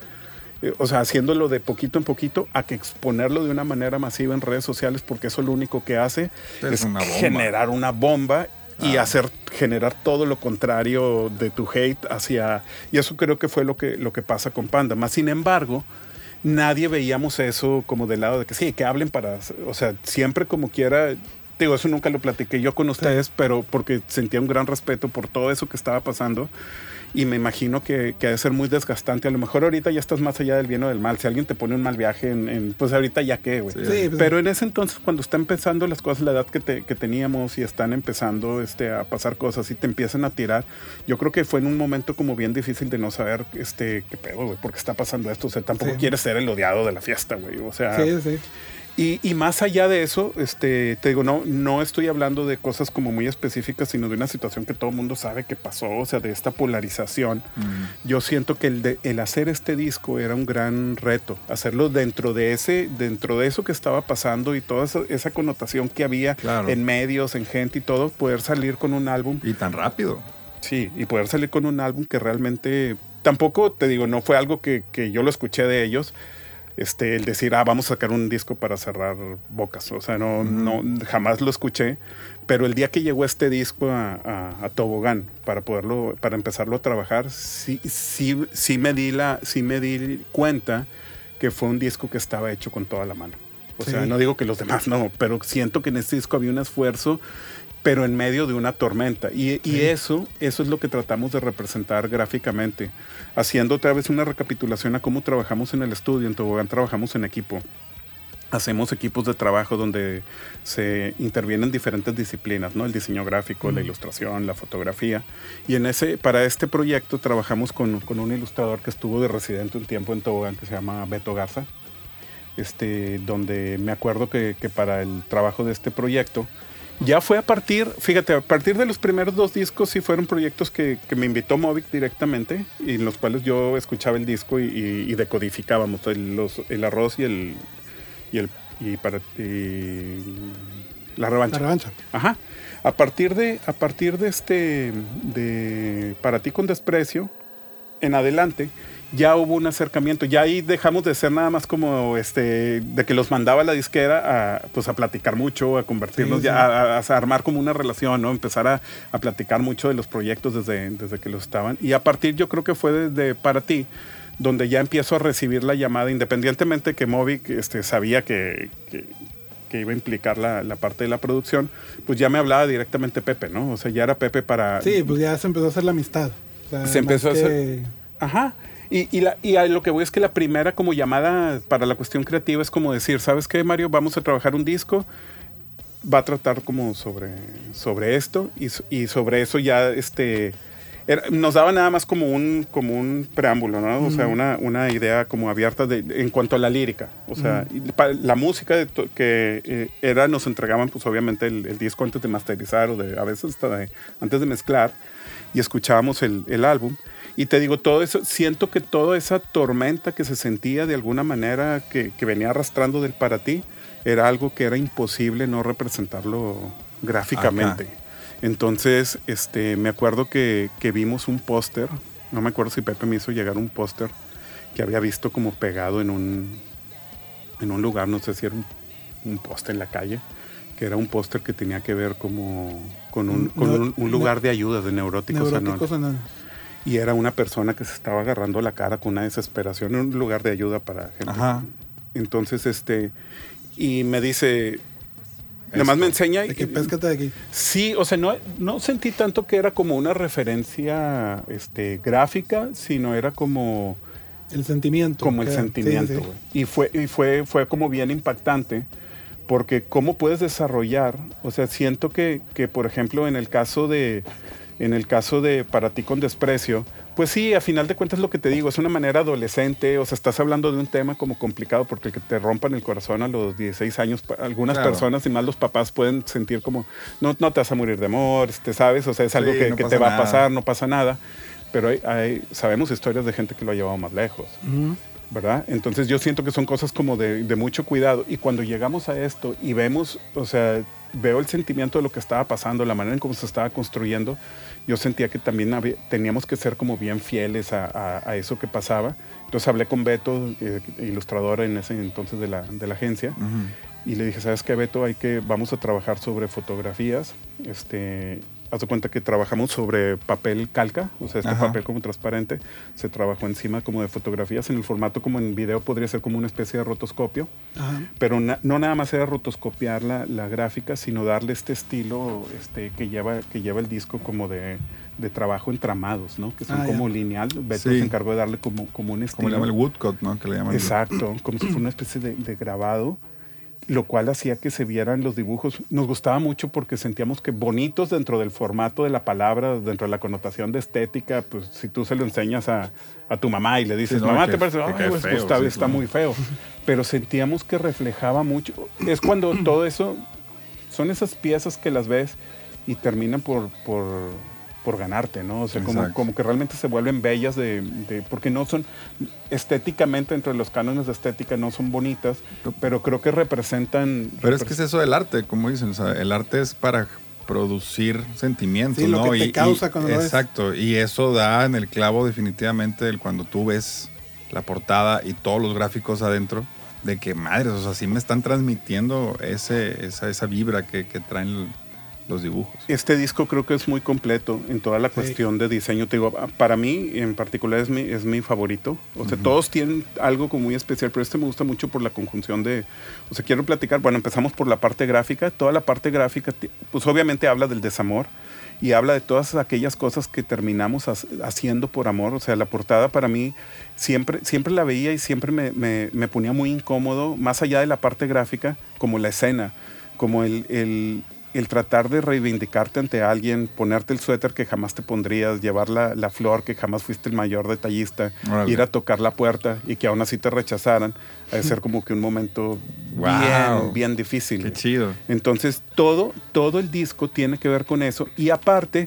eh, O sea, haciéndolo de poquito en poquito, a que exponerlo de una manera masiva en redes sociales, porque eso lo único que hace Es es, una bomba. generar una bomba y Ah. hacer generar todo lo contrario de tu hate hacia y eso creo que fue lo que lo que pasa con Panda más sin embargo nadie veíamos eso como del lado de que sí que hablen para o sea siempre como quiera digo eso nunca lo platiqué yo con ustedes pero porque sentía un gran respeto por todo eso que estaba pasando y me imagino que, que ha de ser muy desgastante. A lo mejor ahorita ya estás más allá del bien o del mal. Si alguien te pone un mal viaje, en, en- pues ahorita ya qué, güey. Sí. Sí, pues, Pero en ese entonces, cuando está empezando las cosas, la edad que, te- que teníamos y están empezando este, a pasar cosas y te empiezan a tirar, yo creo que fue en un momento como bien difícil de no saber este, qué pedo, güey, por qué está pasando esto. O sea, tampoco Sí. quieres ser el odiado de la fiesta, güey. O sea, sí, sí. Y, y más allá de eso, este, te digo, no, no estoy hablando de cosas como muy específicas, sino de una situación que todo el mundo sabe que pasó, o sea, de esta polarización. Mm. Yo siento que el, de- el hacer este disco era un gran reto, hacerlo dentro de ese, dentro de eso que estaba pasando y toda esa, esa connotación que había Claro. en medios, en gente y todo, poder salir con un álbum Y tan rápido. Sí, y poder salir con un álbum que realmente tampoco, te digo, no fue algo que, que yo lo escuché de ellos. Este, el decir, ah, vamos a sacar un disco para cerrar bocas. O sea, no, no, jamás lo escuché. Pero el día que llegó este disco a, a- a Tobogán para poderlo, para empezarlo a trabajar, sí, sí, sí me di la, sí me di cuenta que fue un disco que estaba hecho con toda la mano. O sea, Sí. no digo que los demás no, pero siento que en este disco había un esfuerzo pero en medio de una tormenta. Y, y eso, eso es lo que tratamos de representar gráficamente, haciendo otra vez una recapitulación a cómo trabajamos en el estudio. En Tobogán trabajamos en equipo. Hacemos equipos de trabajo donde se intervienen diferentes disciplinas, ¿no? El diseño gráfico, la ilustración, la fotografía. Y en ese, para este proyecto trabajamos con, con un ilustrador que estuvo de residente un tiempo en Tobogán que se llama Beto Garza. Este, donde me acuerdo que, que para el trabajo de este proyecto, ya fue a partir, fíjate, a partir de los primeros dos discos sí fueron proyectos que, que me invitó Movic directamente y en los cuales yo escuchaba el disco y, y- y decodificábamos el, los- el arroz y el y el y para y la revancha. La revancha. Ajá. A partir de a partir de este de para ti con desprecio en adelante ya hubo un acercamiento. Ya ahí dejamos de ser nada más como este, de que los mandaba la disquera a, pues a platicar mucho, a convertirnos Sí, ya, sí. A, a- a armar como una relación, ¿no? Empezar a, a platicar mucho de los proyectos desde, desde que los estaban. Y a partir, yo creo que fue desde para ti, donde ya empiezo a recibir la llamada, independientemente que Movic este, sabía que, que, que iba a implicar la, la parte de la producción, pues ya me hablaba directamente Pepe, ¿no? O sea, ya era Pepe para... Sí, pues ya se empezó a hacer la amistad. O sea, Se empezó a hacer- Ajá. Y, y, la- y a lo que voy es que la primera como llamada para la cuestión creativa es como decir, ¿sabes qué, Mario? Vamos a trabajar un disco, va a tratar como sobre, sobre esto y, y sobre eso ya este, era- nos daba nada más como un, como un preámbulo, ¿no? O sea, una, una idea como abierta de, en cuanto a la lírica. O sea, pa- la música de to- que eh, era, nos entregaban pues obviamente el, el disco antes de masterizar o de, a veces hasta de- antes de mezclar y escuchábamos el, el álbum. Y te digo, todo eso, siento que toda esa tormenta que se sentía de alguna manera que, que venía arrastrando del para ti, era algo que era imposible no representarlo gráficamente. Entonces, este, me acuerdo que, que vimos un póster, no me acuerdo si Pepe me hizo llegar un póster que había visto como pegado en un, en un lugar, no sé si era un, un póster en la calle, que era un póster que tenía que ver como con un, con No- un- un lugar de ayuda de neuróticos, Neuróticos anónimos. Y era una persona que se estaba agarrando la cara con una desesperación en un lugar de ayuda para gente. Ajá. Entonces, este, y me dice, nada más me enseña. De que péscate de aquí. Sí, o sea, no, no sentí tanto que era como una referencia este, gráfica, sino era como, El sentimiento. como el sentimiento. sí, sí. güey. Y, fue, y fue, fue como bien impactante, porque cómo puedes desarrollar, o sea, siento que, que, por ejemplo, en el caso de, en el caso de Para ti con desprecio, pues sí, a final de cuentas lo que te digo, es una manera adolescente, o sea, estás hablando de un tema como complicado porque que te rompan el corazón a los 16 años, algunas Claro. personas y más los papás pueden sentir como, no, no te vas a morir de amor, este, ¿sabes? O sea, es algo Sí, que, no que te va nada. a pasar, no pasa nada, pero hay, hay- sabemos historias de gente que lo ha llevado más lejos. Ujú. ¿verdad? Entonces yo siento que son cosas como de, de mucho cuidado y cuando llegamos a esto y vemos, o sea, veo el sentimiento de lo que estaba pasando, la manera en cómo se estaba construyendo, yo sentía que también había- teníamos que ser como bien fieles a, a- a eso que pasaba. Entonces hablé con Beto, eh, ilustrador en ese entonces de la, de la agencia, y le dije, ¿sabes qué, Beto? Hay que, vamos a trabajar sobre fotografías. Este, haz de cuenta que trabajamos sobre papel calca, o sea, este Ajá. papel como transparente. Se trabajó encima como de fotografías. En el formato como en video podría ser como una especie de rotoscopio. Ajá. Pero na- no nada más era rotoscopiar la, la gráfica, sino darle este estilo este, que, lleva, que lleva el disco como de, de trabajo en tramados, ¿no? Que son Ah, ya. como lineal. Beto Sí. se encargó de darle como, como un estilo. Como le llama el woodcut, ¿no? Que le llaman. Exacto, como si fuera una especie de, de grabado, lo cual hacía que se vieran los dibujos. Nos gustaba mucho porque sentíamos que bonitos dentro del formato de la palabra, dentro de la connotación de estética, pues si tú se lo enseñas a, a tu mamá y le dices, Sí, no, mamá, que- te parece, que "Ay, cae pues, feo, está, sí, está claro". muy feo. Pero sentíamos que reflejaba mucho. Es cuando todo eso, son esas piezas que las ves y terminan por... por por ganarte, ¿no? O sea, como, como que realmente se vuelven bellas de, de- porque no son estéticamente entre los cánones de estética no son bonitas, pero creo que representan Pero es que es eso del arte, como dicen. O sea, el arte es para producir sentimientos, Sí, lo ¿no? que te Y- causa y- cuando lo ves. Exacto. Y eso da en el clavo definitivamente el cuando tú ves la portada y todos los gráficos adentro, de que madres, o sea, sí me están transmitiendo ese, esa, esa vibra que, que traen los dibujos. Este disco creo que es muy completo en toda la cuestión de diseño. Te digo, para mí en particular es mi, es mi favorito. O sea, todos tienen algo como muy especial, pero este me gusta mucho por la conjunción de... O sea, quiero platicar, bueno, empezamos por la parte gráfica. Toda la parte gráfica, pues obviamente habla del desamor y habla de todas aquellas cosas que terminamos ha- haciendo por amor. O sea, la portada para mí siempre, siempre la veía y siempre me, me- me ponía muy incómodo, más allá de la parte gráfica, como la escena, como el, el- el tratar de reivindicarte ante alguien, ponerte el suéter que jamás te pondrías, llevar la, la flor que jamás fuiste el mayor detallista, Órale. ir a tocar la puerta y que aún así te rechazaran, ha de ser como que un momento Wow. bien, bien difícil. Qué chido. Entonces, todo, todo el disco tiene que ver con eso. Y aparte,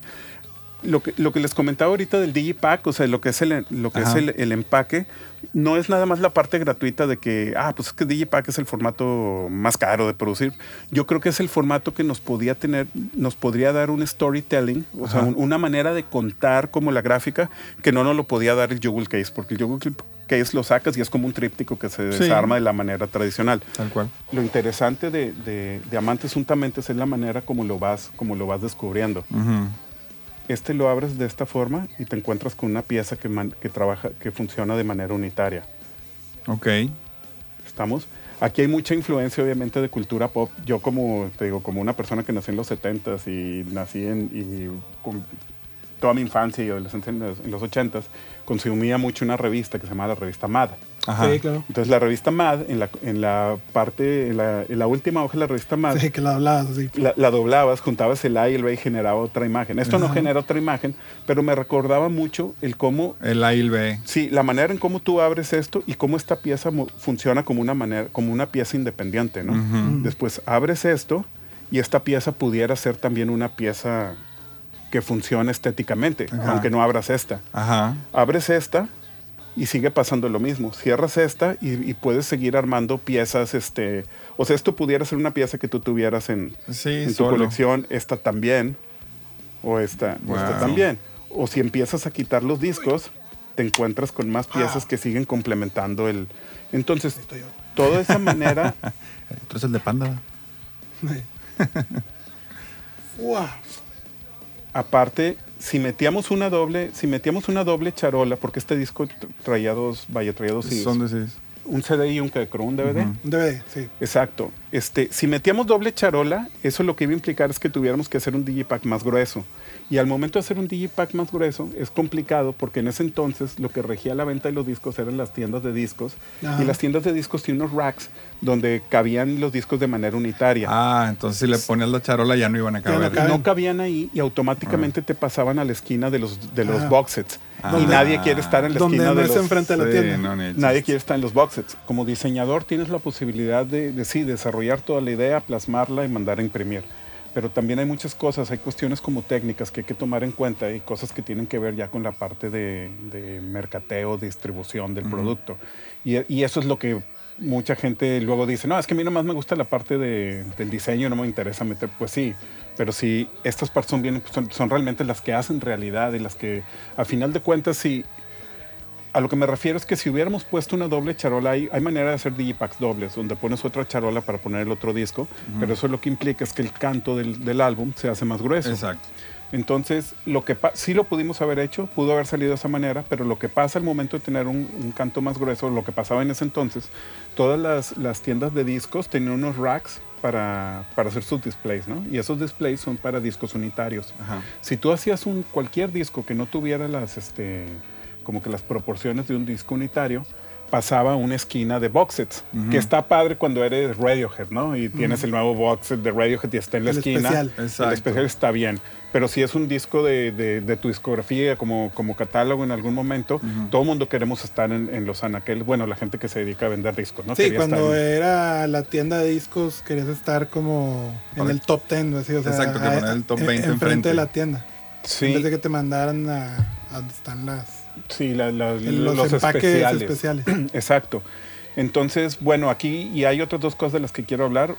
lo que, lo que les comentaba ahorita del Digipack, o sea, lo que es el, lo que es el, el empaque, no es nada más la parte gratuita de que, ah, pues es que Digipack es el formato más caro de producir. Yo creo que es el formato que nos podía tener, nos podría dar un storytelling, o sea, un- una manera de contar como la gráfica que no nos lo podía dar el Jewel Case, porque el Jewel Case lo sacas y es como un tríptico que se Sí. desarma de la manera tradicional Tal cual. lo interesante de, de, de Amantes Juntamente es la manera como lo vas, como lo vas descubriendo. Ujú. Este lo abres de esta forma y te encuentras con una pieza que, man- que trabaja, que funciona de manera unitaria. Ok. ¿Estamos? Aquí hay mucha influencia, obviamente, de cultura pop. Yo como, te digo, como una persona que nací en los 70s y nací en... Y con toda mi infancia y adolescencia en los, en los 80s, consumía mucho una revista que se llama la revista Mad. Ajá. Sí, claro. Entonces la revista Mad, en la, en la parte, en la, en la última hoja de la revista Mad, Sí, que la hablabas así. la, la doblabas, juntabas el A y el B y generaba otra imagen. Esto no Ajá. genera otra imagen, pero me recordaba mucho el cómo, El A y el B. sí, la manera en cómo tú abres esto y cómo esta pieza funciona como una manera, como una pieza independiente, ¿no? Ujú. Después abres esto y esta pieza pudiera ser también una pieza que funcione estéticamente, Ajá. aunque no abras esta. Ajá. Abres esta y sigue pasando lo mismo. Cierras esta y, y puedes seguir armando piezas, este, o sea, esto pudiera ser una pieza que tú tuvieras en, Sí, en tu solo. colección, esta también. o esta, esta también. O si empiezas a quitar los discos, te encuentras con más piezas que siguen complementando el... Entonces, toda esa manera eres el de Panda. Aparte, si metíamos una doble, si metíamos una doble charola, porque este disco tra- traía dos, vaya, traía dos Son de seis. Un CD y un, que creo, un DVD. Un DVD, sí. Exacto. Este, si metíamos doble charola, eso lo que iba a implicar es que tuviéramos que hacer un digipack más grueso. Y al momento de hacer un digipack más grueso es complicado porque en ese entonces lo que regía la venta de los discos eran las tiendas de discos Ajá. y las tiendas de discos tienen unos racks donde cabían los discos de manera unitaria. Ah, entonces si le ponías la charola ya no iban a no caber. caben. no cabían ahí y automáticamente te pasaban a la esquina de los, de los Ah. box sets. Ah. Y nadie quiere estar en la Donde esquina no de es los... enfrente de la Sí, tienda. no, ni Nadie quiere estar en los box sets. Como diseñador tienes la posibilidad de, de sí, desarrollar toda la idea, plasmarla y mandar a imprimir. Pero también hay muchas cosas, hay cuestiones como técnicas que hay que tomar en cuenta y cosas que tienen que ver ya con la parte de, de mercateo, distribución del producto. Y, y eso es lo que mucha gente luego dice, no, es que a mí nomás me gusta la parte de- del diseño, no me interesa meter, pues sí, pero si estas partes son, bien, pues son, son realmente las que hacen realidad y las que a final de cuentas, si, a lo que me refiero es que si hubiéramos puesto una doble charola, hay, hay manera de hacer digipacks dobles, donde pones otra charola para poner el otro disco, pero eso lo que implica es que el canto del, del álbum se hace más grueso. Exacto. Entonces, lo que sí lo pudimos haber hecho, pudo haber salido de esa manera, pero lo que pasa al momento de tener un, un canto más grueso, lo que pasaba en ese entonces, todas las, las tiendas de discos tenían unos racks para, para hacer sus displays, ¿no? Y esos displays son para discos unitarios. Ajá. Si tú hacías un cualquier disco que no tuviera las este como que las proporciones de un disco unitario, pasaba a una esquina de box sets, que está padre cuando eres Radiohead, ¿no? Y tienes el nuevo box set de Radiohead y está en la El esquina. especial. El especial está bien. Pero si es un disco de, de- de tu discografía como, como catálogo en algún momento, todo el mundo queremos estar en, en los anaqueles. Bueno, la gente que se dedica a vender discos, ¿no? Sí, Quería cuando estar en- era la tienda de discos querías estar como en el top 10, ¿no? Así, o sea, Exacto, que poner el top en- 20 enfrente enfrente. de la tienda. Sí. En vez de que te mandaran a, a donde están las Sí, la- la- los, los, empaques especiales. especiales. Exacto. Entonces, bueno, aquí y hay otras dos cosas de las que quiero hablar.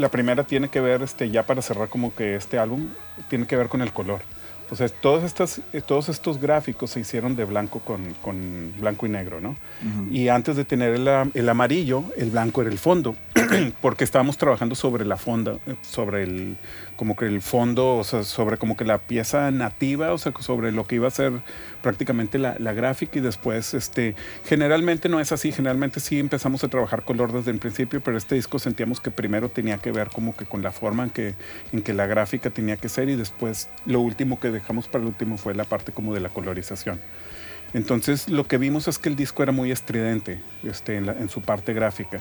La primera tiene que ver, este, ya para cerrar como que este álbum, tiene que ver con el color. O sea, todas estas, eh, todos estos gráficos se hicieron de blanco con, con blanco y negro, ¿no? Y antes de tener el, el amarillo, el blanco era el fondo, porque estábamos trabajando sobre la fonda, eh, sobre el, como que el fondo, o sea, sobre como que la pieza nativa, o sea, sobre lo que iba a ser prácticamente la, la gráfica y después, este, generalmente no es así, generalmente sí empezamos a trabajar color desde el principio, pero este disco sentíamos que primero tenía que ver como que con la forma en que, en que la gráfica tenía que ser y después lo último que dejamos para el último fue la parte como de la colorización. Entonces lo que vimos es que el disco era muy estridente este, en, la- en su parte gráfica.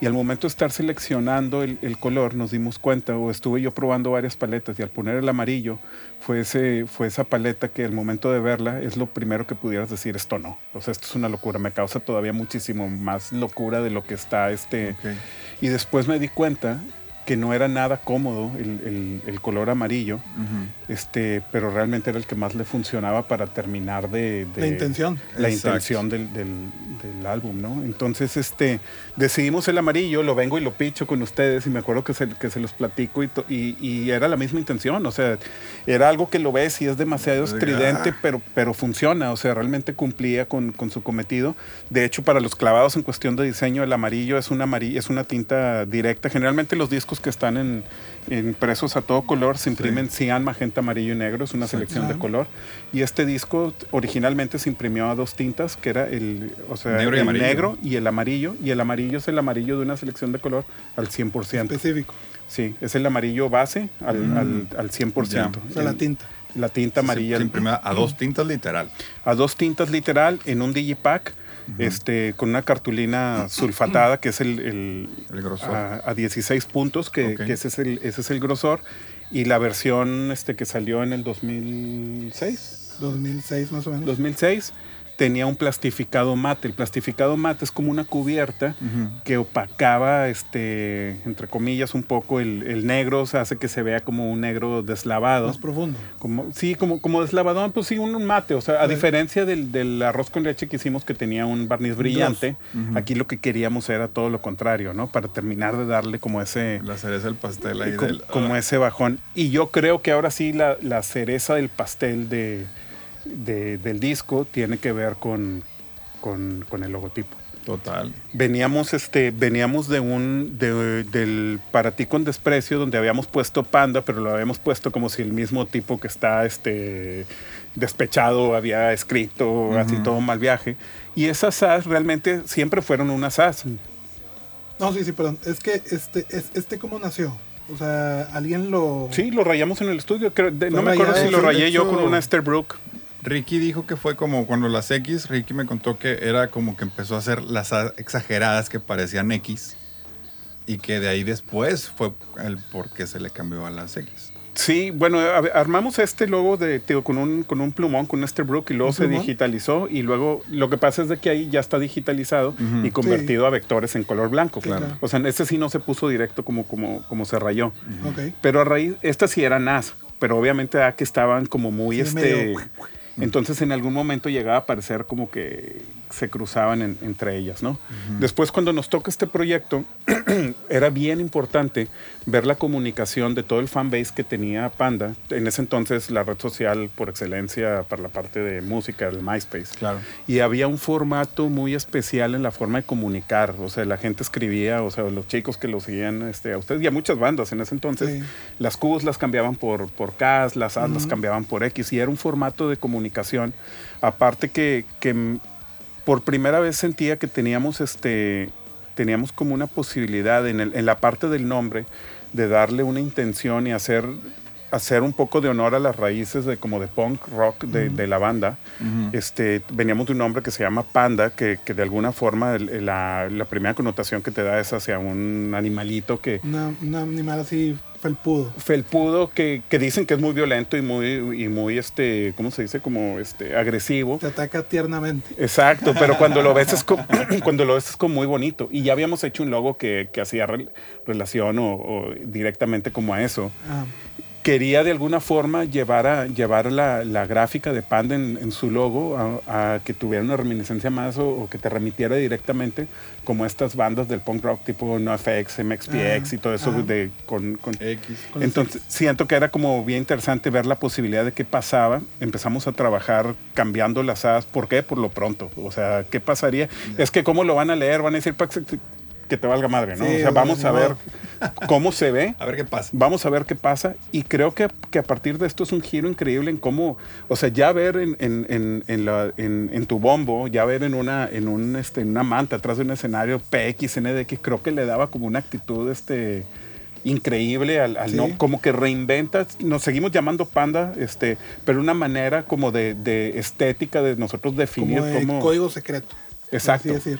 Y al momento de estar seleccionando el, el color nos dimos cuenta, o estuve yo probando varias paletas y al poner el amarillo fue, ese, fue esa paleta que al momento de verla es lo primero que pudieras decir, esto no. O sea, esto es una locura, me causa todavía muchísimo más locura de lo que está este... Ok. Y después me di cuenta que no era nada cómodo el, el- el color amarillo, Ujú. este, pero realmente era el que más le funcionaba para terminar de... de- La intención. La Exacto. intención del, del- del álbum, ¿no? Entonces, este, decidimos el amarillo, lo vengo y lo picho con ustedes y me acuerdo que se, que se los platico y, to- y, y era la misma intención, o sea, era algo que lo ves y es demasiado estridente, pero, pero funciona, o sea, realmente cumplía con, con su cometido. De hecho, para los clavados en cuestión de diseño, el amarillo es una, amarillo, es una tinta directa. Generalmente los discos que están en, impresos a todo color se imprimen cian, magenta, amarillo y negro, es una selección de color. Y este disco originalmente se imprimió a dos tintas, que era el, o sea, Negro y el amarillo. negro y el amarillo. Y el amarillo es el amarillo de una selección de color al 100%. Específico. Sí, es el amarillo base al, al, al 100%. Mm. Ya. O sea, la tinta. La tinta amarilla. Se, se imprime a dos tintas literal. a dos tintas literal en un digipack. Este, con una cartulina sulfatada, que es el, el- El grosor. a, a 16 puntos, que, Ok. que ese, es el, ese es el grosor. Y la versión este, que salió en el 2006, 2006 más o menos. 2006 tenía un plastificado mate. El plastificado mate es como una cubierta que opacaba, este, entre comillas, un poco el, el negro, o sea, hace que se vea como un negro deslavado. Más profundo. Como, sí, como, como deslavado, pues sí, un, mate. O sea, a diferencia del, del arroz con leche que hicimos que tenía un barniz brillante, aquí lo que queríamos era todo lo contrario, ¿no? Para terminar de darle como ese, La cereza del pastel ahí como, del... como ese bajón. Y yo creo que ahora sí la, la cereza del pastel de, de- del disco tiene que ver con, con, con el logotipo. Total. Veníamos, este, veníamos de un de- del Para ti con desprecio, donde habíamos puesto panda, pero lo habíamos puesto como si el mismo tipo que está este, despechado había escrito así todo mal viaje. Y esas as realmente siempre fueron unas as. No, sí, sí, perdón. Es que este, es, este cómo nació. O sea, alguien lo. Sí, lo rayamos en el estudio. creo- de- no me acuerdo si lo rayé yo con una Esterbrook. Ricky dijo que fue como cuando las X, Ricky me contó que era como que empezó a hacer las A exageradas que parecían X y que de ahí después fue el por qué se le cambió a las X. Sí, bueno, armamos este logo de, tío, con, un, con un plumón, con un Esterbrook, y luego ¿Un se plumón? digitalizó. Y luego lo que pasa es de que ahí ya está digitalizado y convertido a vectores en color blanco. Claro. O sea, ese sí no se puso directo como, como, como se rayó. Ok. Pero a raíz, estas sí eran NAS, pero obviamente a que estaban como muy Sí, este. medio- Entonces en algún momento llegaba a parecer como que se cruzaban en- entre ellas, ¿no? Después cuando nos toca este proyecto, era bien importante ver la comunicación de todo el fanbase que tenía Panda. En ese entonces la red social por excelencia para la parte de música, el MySpace. Claro. Y había un formato muy especial en la forma de comunicar. O sea, la gente escribía, o sea, los chicos que lo seguían este, a ustedes y a muchas bandas en ese entonces, Sí. las Qs las cambiaban por, por Ks, las As las cambiaban por X. Y era un formato de comunicación. Aparte que, que por primera vez sentía que teníamos este teníamos como una posibilidad en, el- en la parte del nombre de darle una intención y hacer hacer un poco de honor a las raíces de como de punk rock de, de la banda. Este veníamos de un nombre que se llama panda que, que de alguna forma el- el- la, la primera connotación que te da es hacia un animalito que Una, un animal así felpudo. felpudo que, que dicen que es muy violento y muy y muy este cómo se dice como este agresivo Te ataca tiernamente. Exacto, pero cuando lo ves es como, cuando lo ves es como muy bonito. Y ya habíamos hecho un logo que, que hacía rel- relación o, o directamente como a eso. Ah, Quería de alguna forma llevar, a, llevar la, la gráfica de Panda en, en su logo a, a que tuviera una reminiscencia más o, o que te remitiera directamente como estas bandas del punk rock tipo NoFX, MXPX y todo eso de, con, con, X. Con entonces, siento que era como bien interesante ver la posibilidad de qué pasaba. Empezamos a trabajar cambiando las A's. ¿Por qué? Por lo pronto. O sea, ¿qué pasaría? Es que cómo lo van a leer, van a decir "Pax, que te valga madre, ¿no? Sí, o sea, vamos a ver cómo se ve. A ver qué pasa. Vamos a ver qué pasa. Y creo que, que a partir de esto es un giro increíble en cómo, o sea, ya ver en, en, en, en la- tu bombo, ya ver en una, en un, este, una manta atrás de un escenario PX, NDX, creo que le daba como una actitud, este increíble al, al Sí. no como que reinventas nos seguimos llamando panda este pero una manera como de, de estética de nosotros definir como de código secreto. Exacto. decir.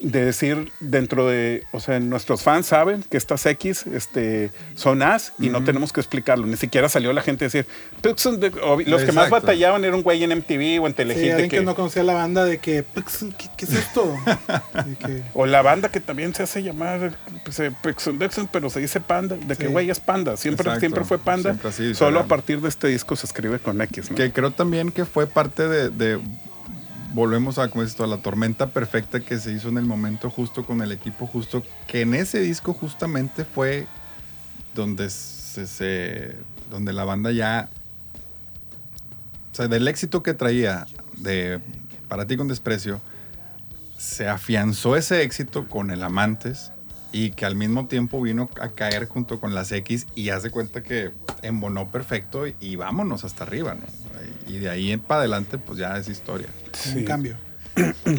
De decir dentro de, o sea, nuestros fans saben que estas X este, son As y no tenemos que explicarlo. Ni siquiera salió la gente a decir, "Pixel de-", o los que más batallaban era un güey en MTV o en Sí, Telehit. de alguien que... que- no conocía la banda de que, "Pix, ¿qué, qué es esto? Que, O la banda que también se hace llamar pues, eh, Pixel Dexon, pero se dice Panda. De que Sí. güey es Panda. Siempre, Exacto. siempre fue Panda. Siempre así, Solo claro. a partir de este disco se escribe con X. ¿no? Que creo también que fue parte de, de- volvemos a, como tú, a la tormenta perfecta que se hizo en el momento justo con el equipo justo, que en ese disco justamente fue donde se, se- donde la banda ya, o sea, del éxito que traía de Para ti con desprecio, se afianzó ese éxito con el Amantes y que al mismo tiempo vino a caer junto con las X y hace cuenta que embonó perfecto y, y vámonos hasta arriba, ¿no? Y de ahí en para adelante pues ya es historia. como un cambio.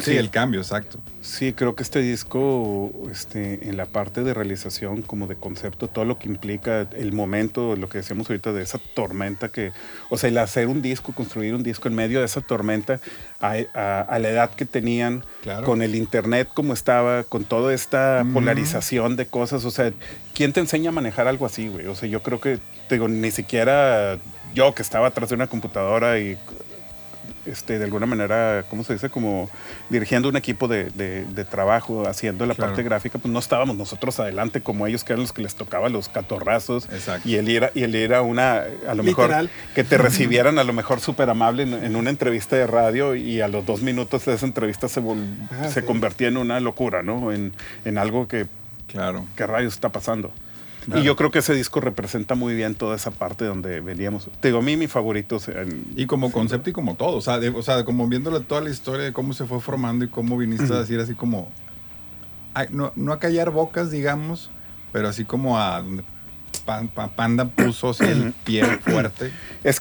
Sí, el cambio, exacto. Sí, creo que este disco, este, en la parte de realización, como de concepto, todo lo que implica el momento, lo que decíamos ahorita de esa tormenta que, o sea, el hacer un disco, construir un disco en medio de esa tormenta, a, a- a la edad que tenían, Claro. con el internet como estaba, con toda esta polarización de cosas, o sea, ¿quién te enseña a manejar algo así, güey? O sea, yo creo que, te digo, ni siquiera yo que estaba atrás de una computadora y este, de alguna manera, ¿cómo se dice? Como dirigiendo un equipo de, de- de trabajo, haciendo la Claro. parte gráfica, pues no estábamos nosotros adelante como ellos, que eran los que les tocaba los catorrazos. Exacto. Y él era, y él era una, a lo Literal. mejor, que te recibieran a lo mejor súper amable en, en una entrevista de radio y a los dos minutos de esa entrevista se, vol- Ah, se sí. convertía en una locura, ¿no? En, en algo que, Claro. ¿qué rayos está pasando? Claro. Y yo creo que ese disco representa muy bien toda esa parte donde veníamos. Te digo, a mí mi favorito en- Y como concepto y como todo, o sea, de- o sea, como viéndole toda la historia de cómo se fue formando y cómo viniste a decir así como, ay, no, no a callar bocas, digamos, pero así como a donde Pan- Pa- Panda puso el pie fuerte. Es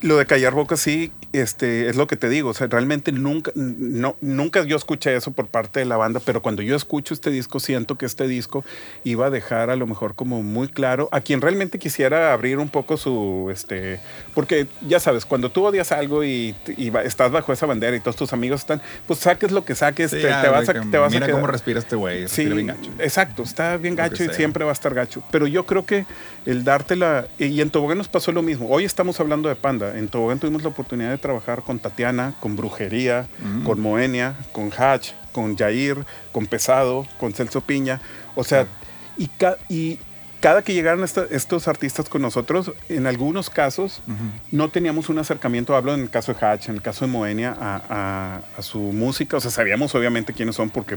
lo de callar bocas, sí, este, es lo que te digo. O sea, realmente nunca, no, nunca yo escuché eso por parte de la banda, pero cuando yo escucho este disco, siento que este disco iba a dejar a lo mejor como muy claro a quien realmente quisiera abrir un poco su, este, porque ya sabes, cuando tú odias algo y, estás bajo esa bandera y todos tus amigos están, pues saques lo que saques, Sí, te, ya, te vas a, que te vas a mira cómo respira este güey, Sí, bien gacho. exacto, está bien gacho y siempre va a estar gacho. Pero yo creo que el dártela, y en Tobogán nos pasó lo mismo. Hoy estamos hablando de Panda. En Tobogán tuvimos la oportunidad de trabajar con Tatiana, con Brujería, Mm. con Moenia, con Hatch, con Jair, con Pesado, con Celso Piña. O sea, y, ca- y cada que llegaron esta- estos artistas con nosotros, en algunos casos no teníamos un acercamiento, hablo en el caso de Hatch, en el caso de Moenia, a, a- a su música. O sea, sabíamos obviamente quiénes son porque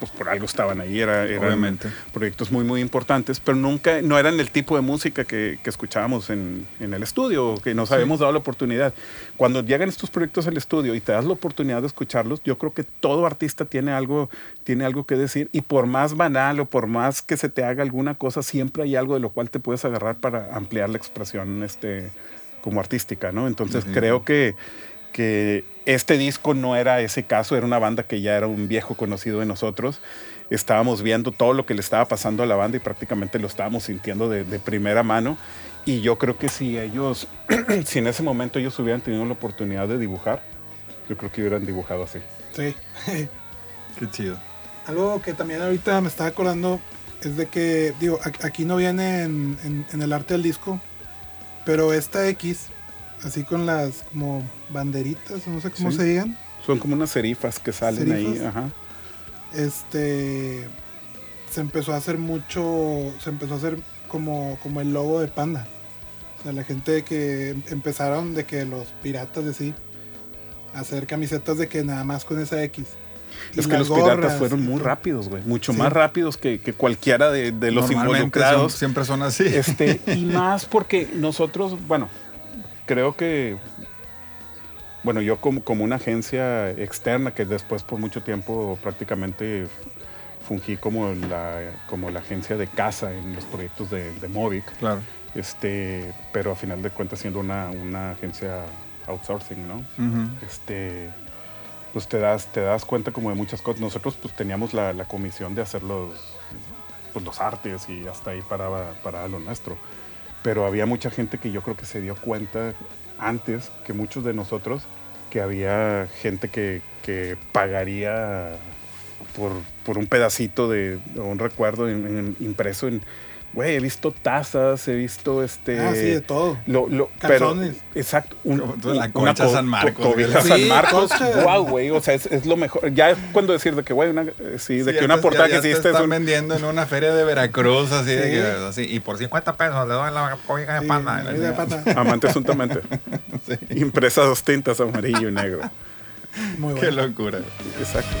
pues, por algo estaban ahí, era, eran Obviamente. proyectos muy, muy importantes, pero nunca, no eran el tipo de música que, que escuchábamos en, en el estudio, que nos habíamos dado la oportunidad. Cuando llegan estos proyectos al estudio y te das la oportunidad de escucharlos, yo creo que todo artista tiene algo, tiene algo que decir y por más banal o por más que se te haga alguna cosa, siempre hay algo de lo cual te puedes agarrar para ampliar la expresión este, como artística, ¿no? Entonces creo que, que este disco no era ese caso, era una banda que ya era un viejo conocido de nosotros. Estábamos viendo todo lo que le estaba pasando a la banda y prácticamente lo estábamos sintiendo de, de primera mano. Y yo creo que si ellos, si en ese momento ellos hubieran tenido la oportunidad de dibujar, yo creo que hubieran dibujado así. Sí. Qué chido. Algo que también ahorita me estaba acordando es de que, digo, a- aquí no viene en, en- en el arte del disco, pero esta X, así con las como banderitas, no sé cómo Sí. se digan, Son como unas serifas que salen ahí. Ajá. este, se empezó a hacer mucho, se empezó a hacer como, como el logo de Panda. O sea, la gente que em- empezaron de que los piratas de sí, a hacer camisetas de que nada más con esa X. Es que los piratas fueron muy rápidos, güey. Mucho Sí. más rápidos que, que cualquiera de, de los Normalmente son- involucrados. siempre son así. Este, y más porque nosotros, bueno, creo que, bueno, yo como, como una agencia externa que después por mucho tiempo prácticamente fungí como la, como la agencia de casa en los proyectos de, de Movic, Claro. este, pero a final de cuentas siendo una, una agencia outsourcing, ¿no? Este pues te das te das cuenta como de muchas cosas nosotros pues teníamos la, la comisión de hacer los pues, los artes y hasta ahí paraba paraba lo nuestro pero había mucha gente que yo creo que se dio cuenta antes que muchos de nosotros que había gente que, que pagaría por, por un pedacito de un recuerdo impreso en güey he visto tazas he visto este Ah, sí, de todo. lo, lo, pero, Calzones. exacto. Un, la una concha co- San Marcos, co- Cobija güey. San Sí, Marcos. Wow, güey. O sea, es, es lo mejor. Ya cuando decir de que, güey, una, sí, de Sí, que una portada ya- ya que te hiciste es están un. vendiendo en una feria de Veracruz, así, de Sí. que, así, y por 50 pesos le doy la cobija de Sí, ahí de pata. Amante asuntamente. Impresa dos tintas, amarillo y negro. Muy Qué bueno. locura. Exacto.